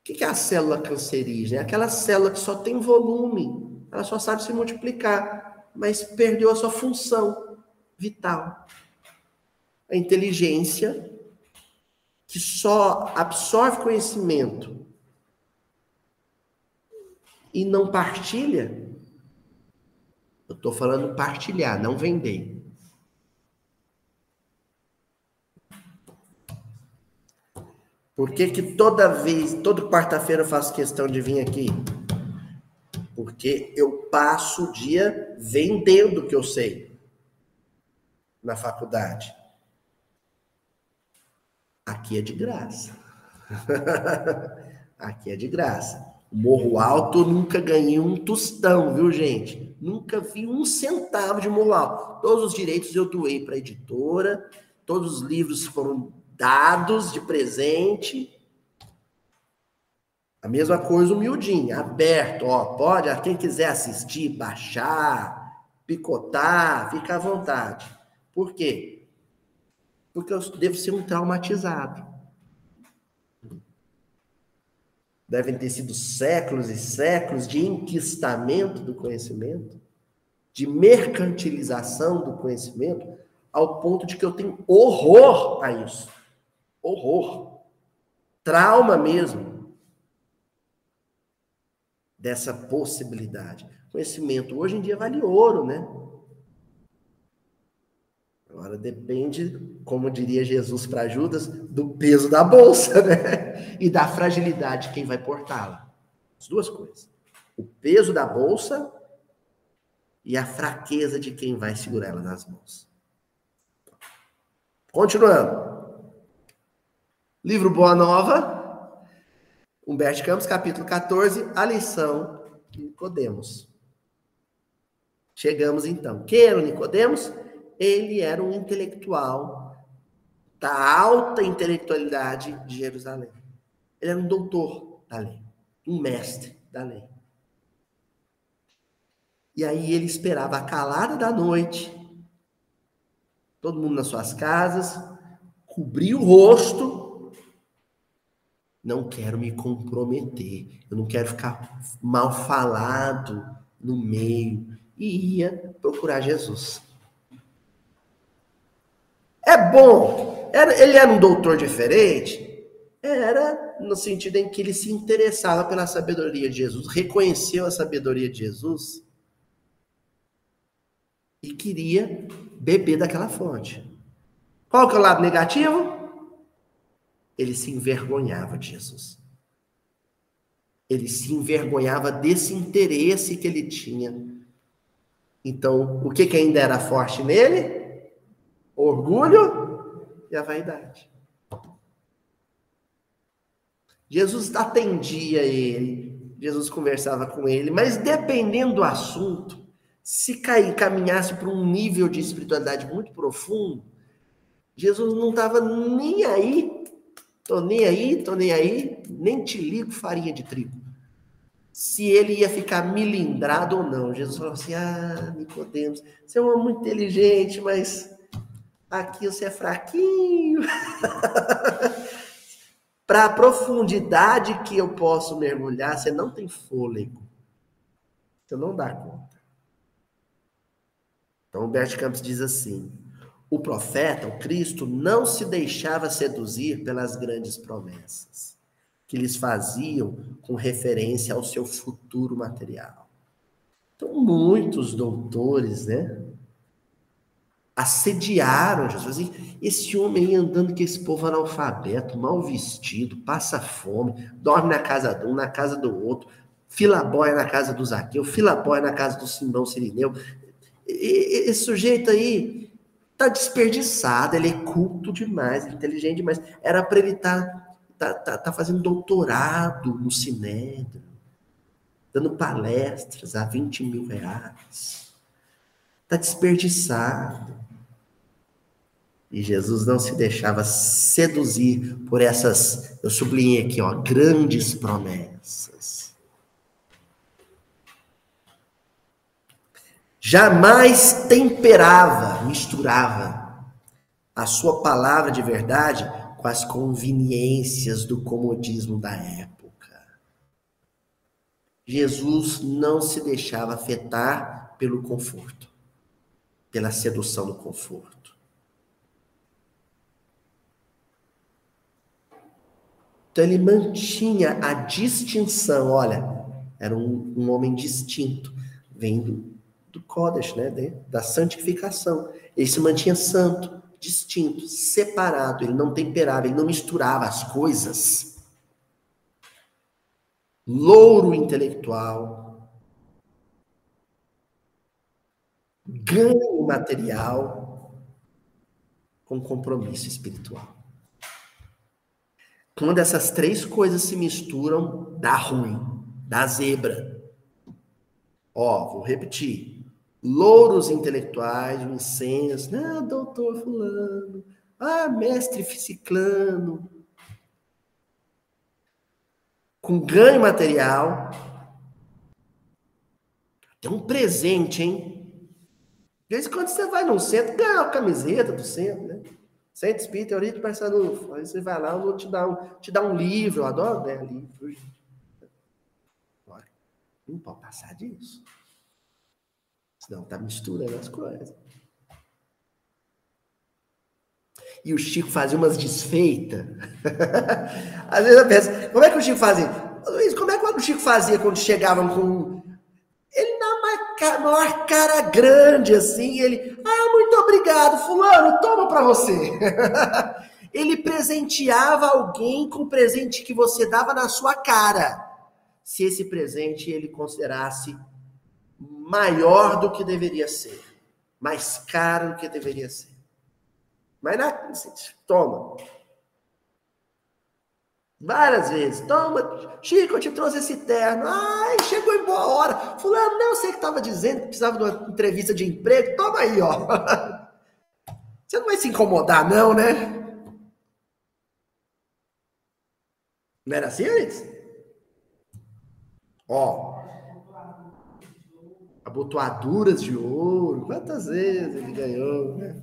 O que é a célula cancerígena? É aquela célula que só tem volume, ela só sabe se multiplicar, mas perdeu a sua função vital. A inteligência, que só absorve conhecimento e não partilha. Eu estou falando partilhar, não vender. Por que, que toda vez, toda quarta-feira eu faço questão de vir aqui? Porque eu passo o dia vendendo o que eu sei na faculdade. Aqui é de graça. Aqui é de graça. Morro Alto, nunca ganhei um tostão, viu, gente? Nunca vi um centavo de Morro Alto. Todos os direitos eu doei para a editora, todos os livros foram dados de presente. A mesma coisa humildinho, aberto, ó, pode, quem quiser assistir, baixar, picotar, fica à vontade. Por quê? Porque eu devo ser um traumatizado. Devem ter sido séculos e séculos de enquistamento do conhecimento, de mercantilização do conhecimento, ao ponto de que eu tenho horror a isso horror, trauma mesmo dessa possibilidade. Conhecimento hoje em dia vale ouro, né? Agora depende, como diria Jesus para Judas, do peso da bolsa, né? E da fragilidade de quem vai portá-la. As duas coisas. O peso da bolsa e a fraqueza de quem vai segurar ela nas mãos. Continuando. Livro Boa Nova, Humberto Campos, capítulo 14, a lição de Nicodemos. Chegamos então. Quem era o Nicodemos? Ele era um intelectual da alta intelectualidade de Jerusalém. Ele era um doutor da lei, um mestre da lei. E aí ele esperava a calada da noite, todo mundo nas suas casas, cobrir o rosto não quero me comprometer, eu não quero ficar mal falado no meio. E ia procurar Jesus. É bom. Era, ele era um doutor diferente? Era no sentido em que ele se interessava pela sabedoria de Jesus, reconheceu a sabedoria de Jesus e queria beber daquela fonte. Qual que é o lado negativo? ele se envergonhava de Jesus. Ele se envergonhava desse interesse que ele tinha. Então, o que, que ainda era forte nele? Orgulho e a vaidade. Jesus atendia ele, Jesus conversava com ele, mas dependendo do assunto, se cair, caminhasse para um nível de espiritualidade muito profundo, Jesus não estava nem aí, tô nem aí, tô nem aí, nem te ligo farinha de trigo. Se ele ia ficar milindrado ou não. Jesus falou assim: Ah, Nicodemos, você é um homem muito inteligente, mas aqui você é fraquinho. Para a profundidade que eu posso mergulhar, você não tem fôlego. Você não dá conta. Então, o Bert Campos diz assim: o profeta, o Cristo, não se deixava seduzir pelas grandes promessas que lhes faziam com referência ao seu futuro material. Então, muitos doutores, né, assediaram Jesus. Esse homem aí andando com esse povo analfabeto, mal vestido, passa fome, dorme na casa de um, na casa do outro, filabóia na casa do Zaqueu, filabóia na casa do Simão Sirineu. Esse sujeito aí tá desperdiçado, ele é culto demais, inteligente demais. Era para ele estar tá, tá, tá, tá, fazendo doutorado no Sinédrio, dando palestras a 20 mil reais. Está desperdiçado. E Jesus não se deixava seduzir por essas, eu sublinhei aqui, ó, grandes promessas. Jamais temperava, misturava a sua palavra de verdade com as conveniências do comodismo da época. Jesus não se deixava afetar pelo conforto, pela sedução do conforto. Então ele mantinha a distinção, olha, era um, um homem distinto, vendo do Kodesh, né, de, da santificação. Ele se mantinha santo, distinto, separado, ele não temperava, ele não misturava as coisas. Louro intelectual, ganho material com compromisso espiritual. Quando essas três coisas se misturam, dá ruim, dá zebra. Ó, vou repetir. Louros intelectuais, o incenso, ah, doutor fulano, ah, mestre ciclano. Com ganho material. Tem um presente, hein? De vez em quando você vai num centro, ganha uma camiseta do centro, né? Centro Espírita Eurito Barçanufo. Aí você vai lá, eu vou te dar um, te dar um livro. Eu adoro né, livro. Olha, não pode passar disso. Senão tá misturando as coisas. E o Chico fazia umas desfeitas. Às vezes eu penso, como é que o Chico fazia? Luiz, como é que o Chico fazia quando chegavam com. Maior cara grande, assim, ele. Ah, muito obrigado, fulano, toma para você. Ele presenteava alguém com o presente que você dava na sua cara. Se esse presente ele considerasse maior do que deveria ser, mais caro do que deveria ser. Mas na, toma. Várias vezes. Toma, Chico, eu te trouxe esse terno. Ai, chegou em boa hora. Fulano, não sei o que estava dizendo precisava de uma entrevista de emprego. Toma aí, ó. Você não vai se incomodar, não, né? Não era assim, Alex? Ó. Abotoaduras de ouro. Quantas vezes ele ganhou, né?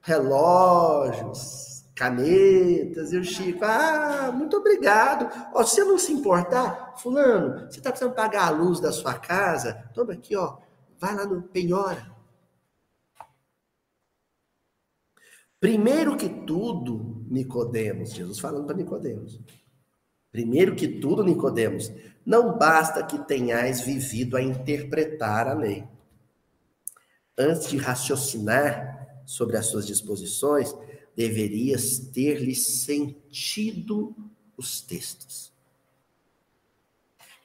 Relógios canetas, e o Chico, ah, muito obrigado. Ó, se você não se importar, fulano, você está precisando pagar a luz da sua casa? Toma aqui, ó, vai lá no penhora. Primeiro que tudo, Nicodemos, Jesus falando para Nicodemos. Primeiro que tudo, Nicodemos, não basta que tenhais vivido a interpretar a lei. Antes de raciocinar sobre as suas disposições, deverias ter-lhe sentido os textos.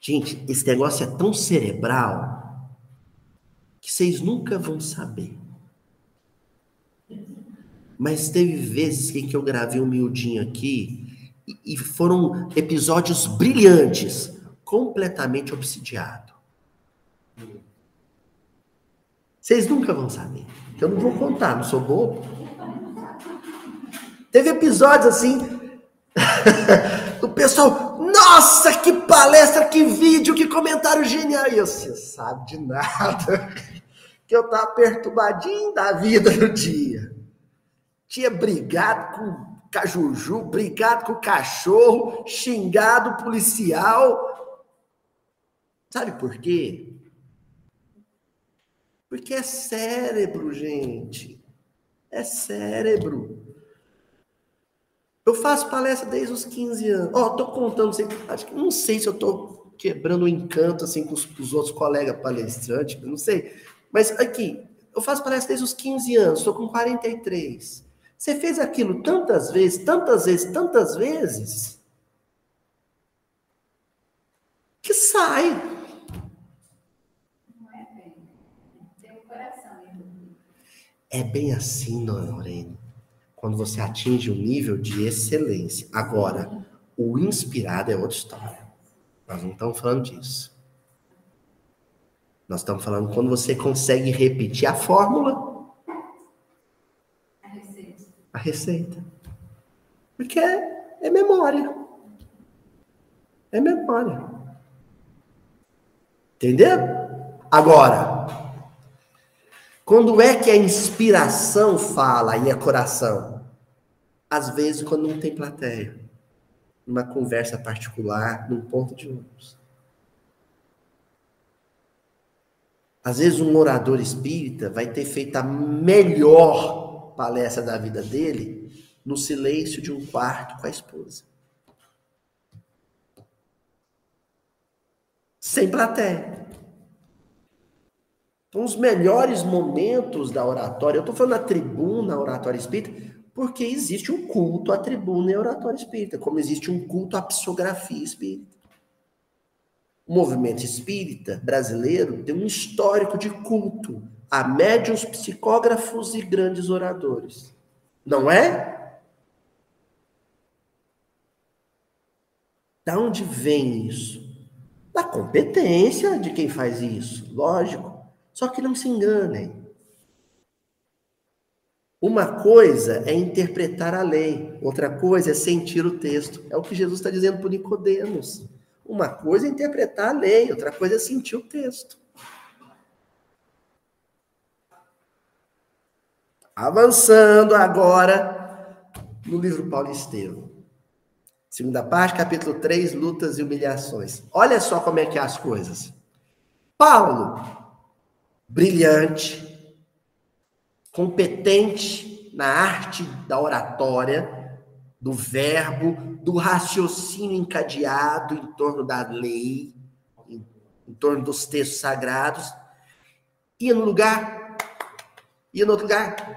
Gente, esse negócio é tão cerebral que vocês nunca vão saber. Mas teve vezes em que eu gravei um miudinho aqui e foram episódios brilhantes, completamente obsidiado. Vocês nunca vão saber. Eu não vou contar, não sou bobo. Teve episódios assim, o pessoal, nossa, que palestra, que vídeo, que comentário genial. E eu, você sabe de nada. Que eu tava perturbadinho da vida no dia. Tinha brigado com Cajuju, brigado com cachorro, xingado policial. Sabe por quê? Porque é cérebro, gente. É cérebro. Eu faço palestra desde os 15 anos. Ó, oh, tô contando, acho que não sei se eu tô quebrando o encanto assim com os, com os outros colegas palestrantes, não sei. Mas aqui, eu faço palestra desde os 15 anos, estou com 43. Você fez aquilo tantas vezes, tantas vezes, tantas vezes, que sai. Não é bem. Tem um coração. É bem assim, dona Lorene, quando você atinge um nível de excelência. Agora, o inspirado é outra história. Nós não estamos falando disso. Nós estamos falando quando você consegue repetir a fórmula a receita. Porque é, é memória. É memória. Entendeu? Agora, quando é que a inspiração fala e é coração? Às vezes, quando não tem plateia. Numa conversa particular, num ponto de ônibus. Às vezes, um orador espírita vai ter feito a melhor palestra da vida dele no silêncio de um quarto com a esposa. Sem plateia. Então, os melhores momentos da oratória, eu estou falando da tribuna oratória espírita, porque existe um culto à tribuna e oratória espírita, como existe um culto à psicografia espírita. O movimento espírita brasileiro tem um histórico de culto a médios psicógrafos e grandes oradores. Não é? Da onde vem isso? Da competência de quem faz isso, lógico. Só que não se enganem. Uma coisa é interpretar a lei, outra coisa é sentir o texto. É o que Jesus está dizendo para Nicodemos. Uma coisa é interpretar a lei, outra coisa é sentir o texto. Avançando agora no livro Paulo Estevam. Segunda parte, capítulo 3, lutas e humilhações. Olha só como é que é as coisas. Paulo, brilhante, competente na arte da oratória, do verbo, do raciocínio encadeado em torno da lei, em, em torno dos textos sagrados, ia no lugar Ia no outro lugar.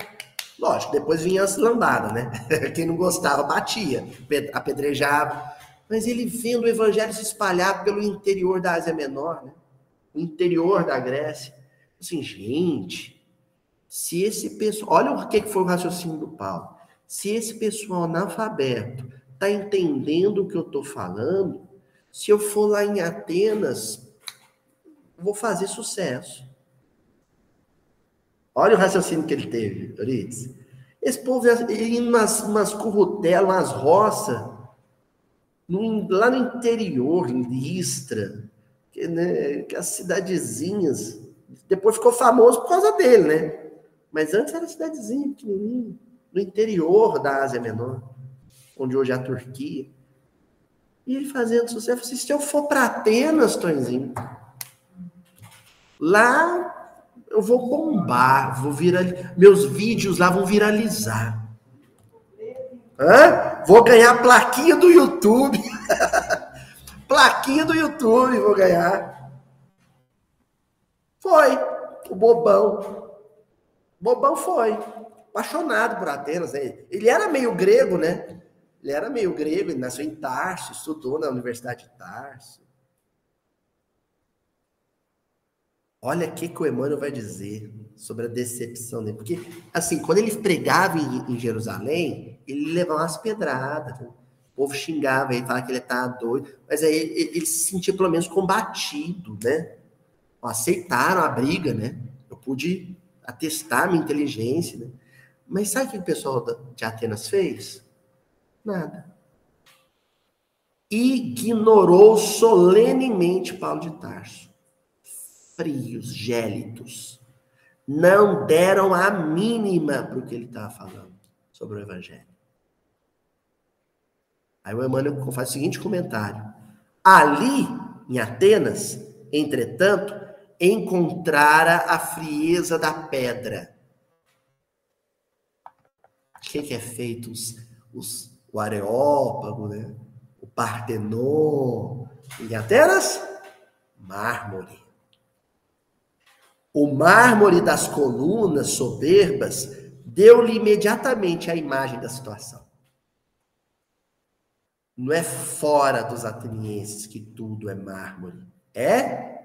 Lógico, depois vinha as lambadas, né? Quem não gostava batia, apedrejava. Mas ele vendo o evangelho se espalhar pelo interior da Ásia Menor, né? O interior da Grécia. Assim, gente, se esse pessoal. Olha o que foi o raciocínio do Paulo. Se esse pessoal analfabeto está entendendo o que eu estou falando, se eu for lá em Atenas, vou fazer sucesso. Olha o raciocínio que ele teve, Euridice. Esse povo ia umas, umas currutelas, umas roças, lá no interior, em Listra, que, né, que as cidadezinhas. Depois ficou famoso por causa dele, né? Mas antes era cidadezinha, pequenininha, no interior da Ásia Menor, onde hoje é a Turquia. E ele fazendo sucesso, assim, se eu for para Atenas, Tonzinho, lá eu vou bombar, vou viralizar. Meus vídeos lá vão viralizar. Hã? Vou ganhar plaquinha do YouTube. plaquinha do YouTube vou ganhar. Foi. O bobão. O bobão foi. Apaixonado por Atenas. Né? Ele era meio grego, né? Ele era meio grego, ele nasceu em Tarso, estudou na Universidade de Tarso. Olha o que, que o Emmanuel vai dizer sobre a decepção dele. Porque, assim, quando ele pregava em, em Jerusalém, ele levava umas pedradas. povo xingava ele, falava que ele estava doido, mas aí ele, ele, se sentia pelo menos combatido, né? Aceitaram a briga, né? Eu pude atestar minha inteligência, né? Mas sabe o que o pessoal de Atenas fez? Nada. Ignorou solenemente Paulo de Tarso. Frios, gélidos. Não deram a mínima para o que ele estava falando sobre o Evangelho. Aí o Emmanuel faz o seguinte comentário. Ali, em Atenas, entretanto, encontrara a frieza da pedra. O que, que é feito os, os, o Areópago, né? o Partenon, em Atenas? Mármore. O mármore das colunas soberbas deu-lhe imediatamente a imagem da situação. Não é fora dos atenienses que tudo é mármore. É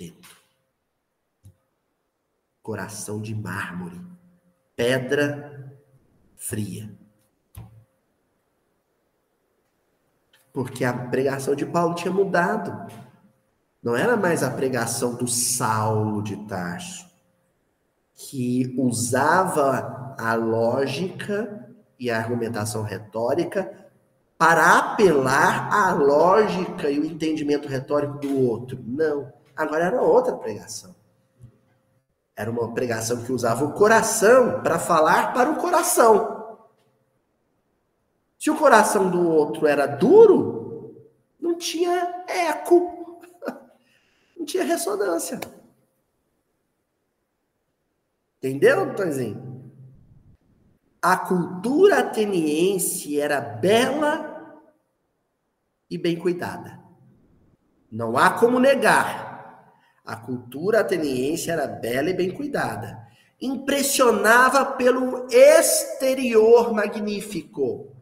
dentro. Coração de mármore. Pedra fria. Porque a pregação de Paulo tinha mudado. Não era mais a pregação do Saulo de Tarso, que usava a lógica e a argumentação retórica para apelar à lógica e o entendimento retórico do outro. Não. Agora era outra pregação. Era uma pregação que usava o coração para falar para o coração. Se o coração do outro era duro, não tinha eco, não tinha ressonância. Entendeu, Tonzinho? A cultura ateniense era bela e bem cuidada. Não há como negar. A cultura ateniense era bela e bem cuidada. Impressionava pelo exterior magnífico,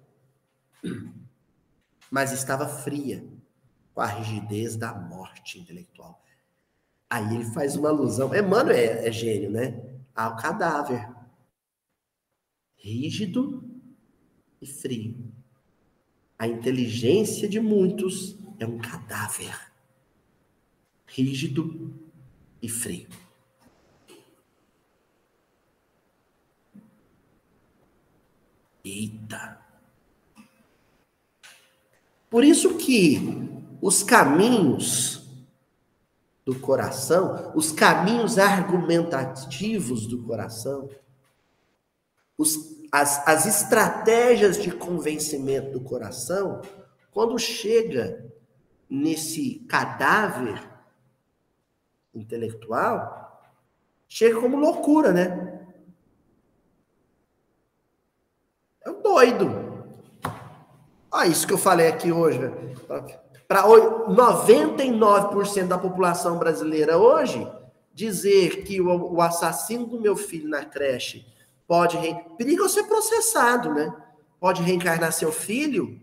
mas estava fria, com a rigidez da morte intelectual. Aí ele faz uma alusão. Emmanuel é, é gênio, né? Ao cadáver. Rígido e frio. A inteligência de muitos é um cadáver, rígido e frio. Eita! Por isso que os caminhos do coração, os caminhos argumentativos do coração, os as, as estratégias de convencimento do coração, quando chega nesse cadáver intelectual, chega como loucura, né? É um doido. Olha isso que eu falei aqui hoje. Para 99% da população brasileira hoje, dizer que o, o assassino do meu filho na creche pode re... perigo ser processado, né? Pode reencarnar seu filho.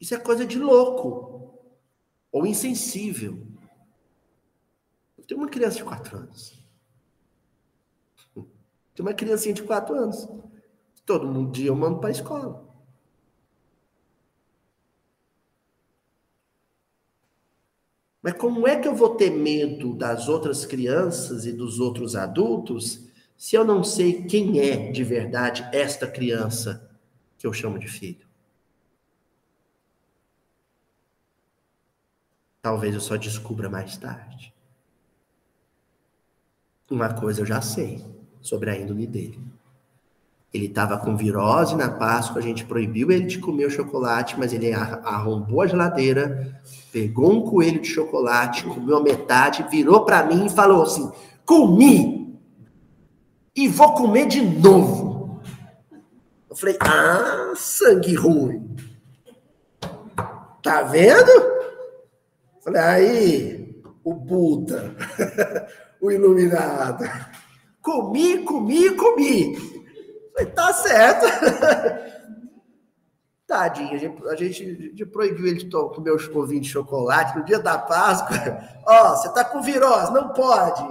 Isso é coisa de louco ou insensível. Eu tenho uma criança de quatro anos. Tem uma criancinha de quatro anos. Todo dia eu mando para a escola. Mas como é que eu vou ter medo das outras crianças e dos outros adultos se eu não sei quem é de verdade esta criança que eu chamo de filho? Talvez eu só descubra mais tarde. Uma coisa eu já sei sobre a índole dele. Ele estava com virose na Páscoa, a gente proibiu ele de comer o chocolate, mas ele arrombou a geladeira, pegou um coelho de chocolate, comeu a metade, virou para mim e falou assim: comi e vou comer de novo. Eu falei: ah, sangue ruim. Tá vendo? Falei: aí, o Buda, o iluminado. Comi, comi, comi. Falei, tá certo. Tadinho, a gente, a proibiu ele de comer os ovinhos de chocolate no dia da Páscoa. Ó, oh, você tá com virose, não pode.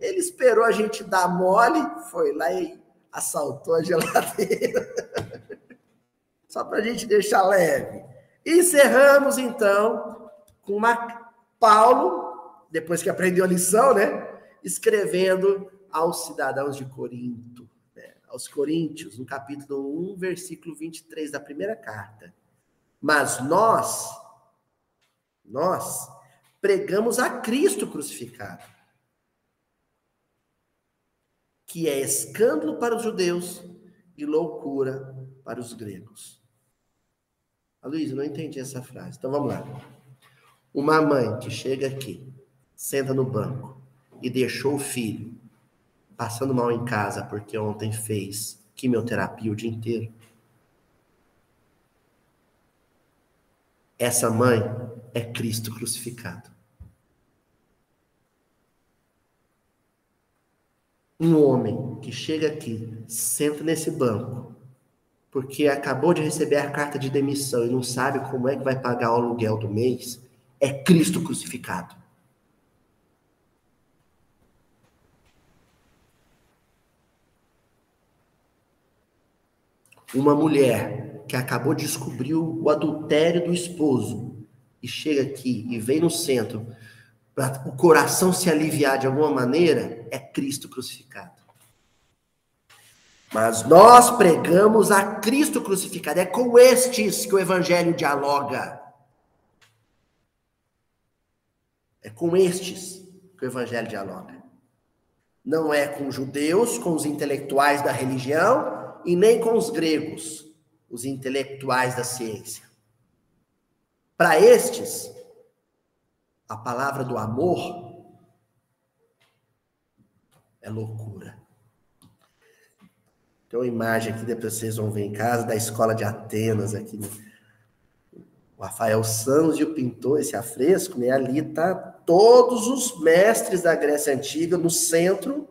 Ele esperou a gente dar mole, foi lá e assaltou a geladeira. Só para a gente deixar leve. Encerramos, então, com uma Paulo, depois que aprendeu a lição, né? Escrevendo aos cidadãos de Corinto, né? aos Coríntios, no capítulo 1, versículo 23 da primeira carta. Mas nós, nós, pregamos a Cristo crucificado, que é escândalo para os judeus e loucura para os gregos. A Luísa, não entendi essa frase. Então vamos lá. Uma mãe que chega aqui, senta no banco e deixou o filho passando mal em casa porque ontem fez quimioterapia o dia inteiro. Essa mãe é Cristo crucificado. Um homem que chega aqui, senta nesse banco, porque acabou de receber a carta de demissão e não sabe como é que vai pagar o aluguel do mês, é Cristo crucificado. Uma mulher que acabou de descobrir o adultério do esposo e chega aqui e vem no centro para o coração se aliviar de alguma maneira, é Cristo crucificado. Mas nós pregamos a Cristo crucificado. É com estes que o evangelho dialoga. É com estes que o evangelho dialoga. Não é com judeus, com os intelectuais da religião e nem com os gregos, os intelectuais da ciência. Para estes, a palavra do amor é loucura. Tem uma imagem aqui, depois vocês vão ver em casa, da escola de Atenas, aqui. Né? Rafael Santos e o pintor, esse afresco, né? Ali tá todos os mestres da Grécia Antiga no centro,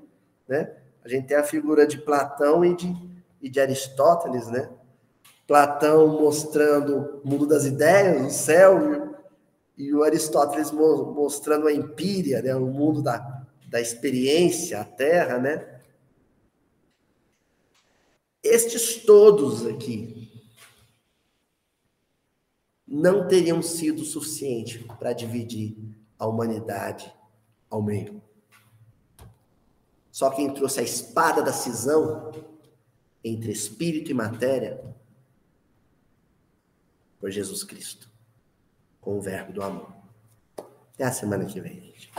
né? A gente tem a figura de Platão e de, e de Aristóteles, né? Platão mostrando o mundo das ideias, o céu, e o Aristóteles mostrando a empíria, né, o mundo da, da experiência, a terra, né? Estes todos aqui não teriam sido suficiente para dividir a humanidade ao meio. Só quem trouxe a espada da cisão entre espírito e matéria foi Jesus Cristo com o verbo do amor. Até a semana que vem, gente.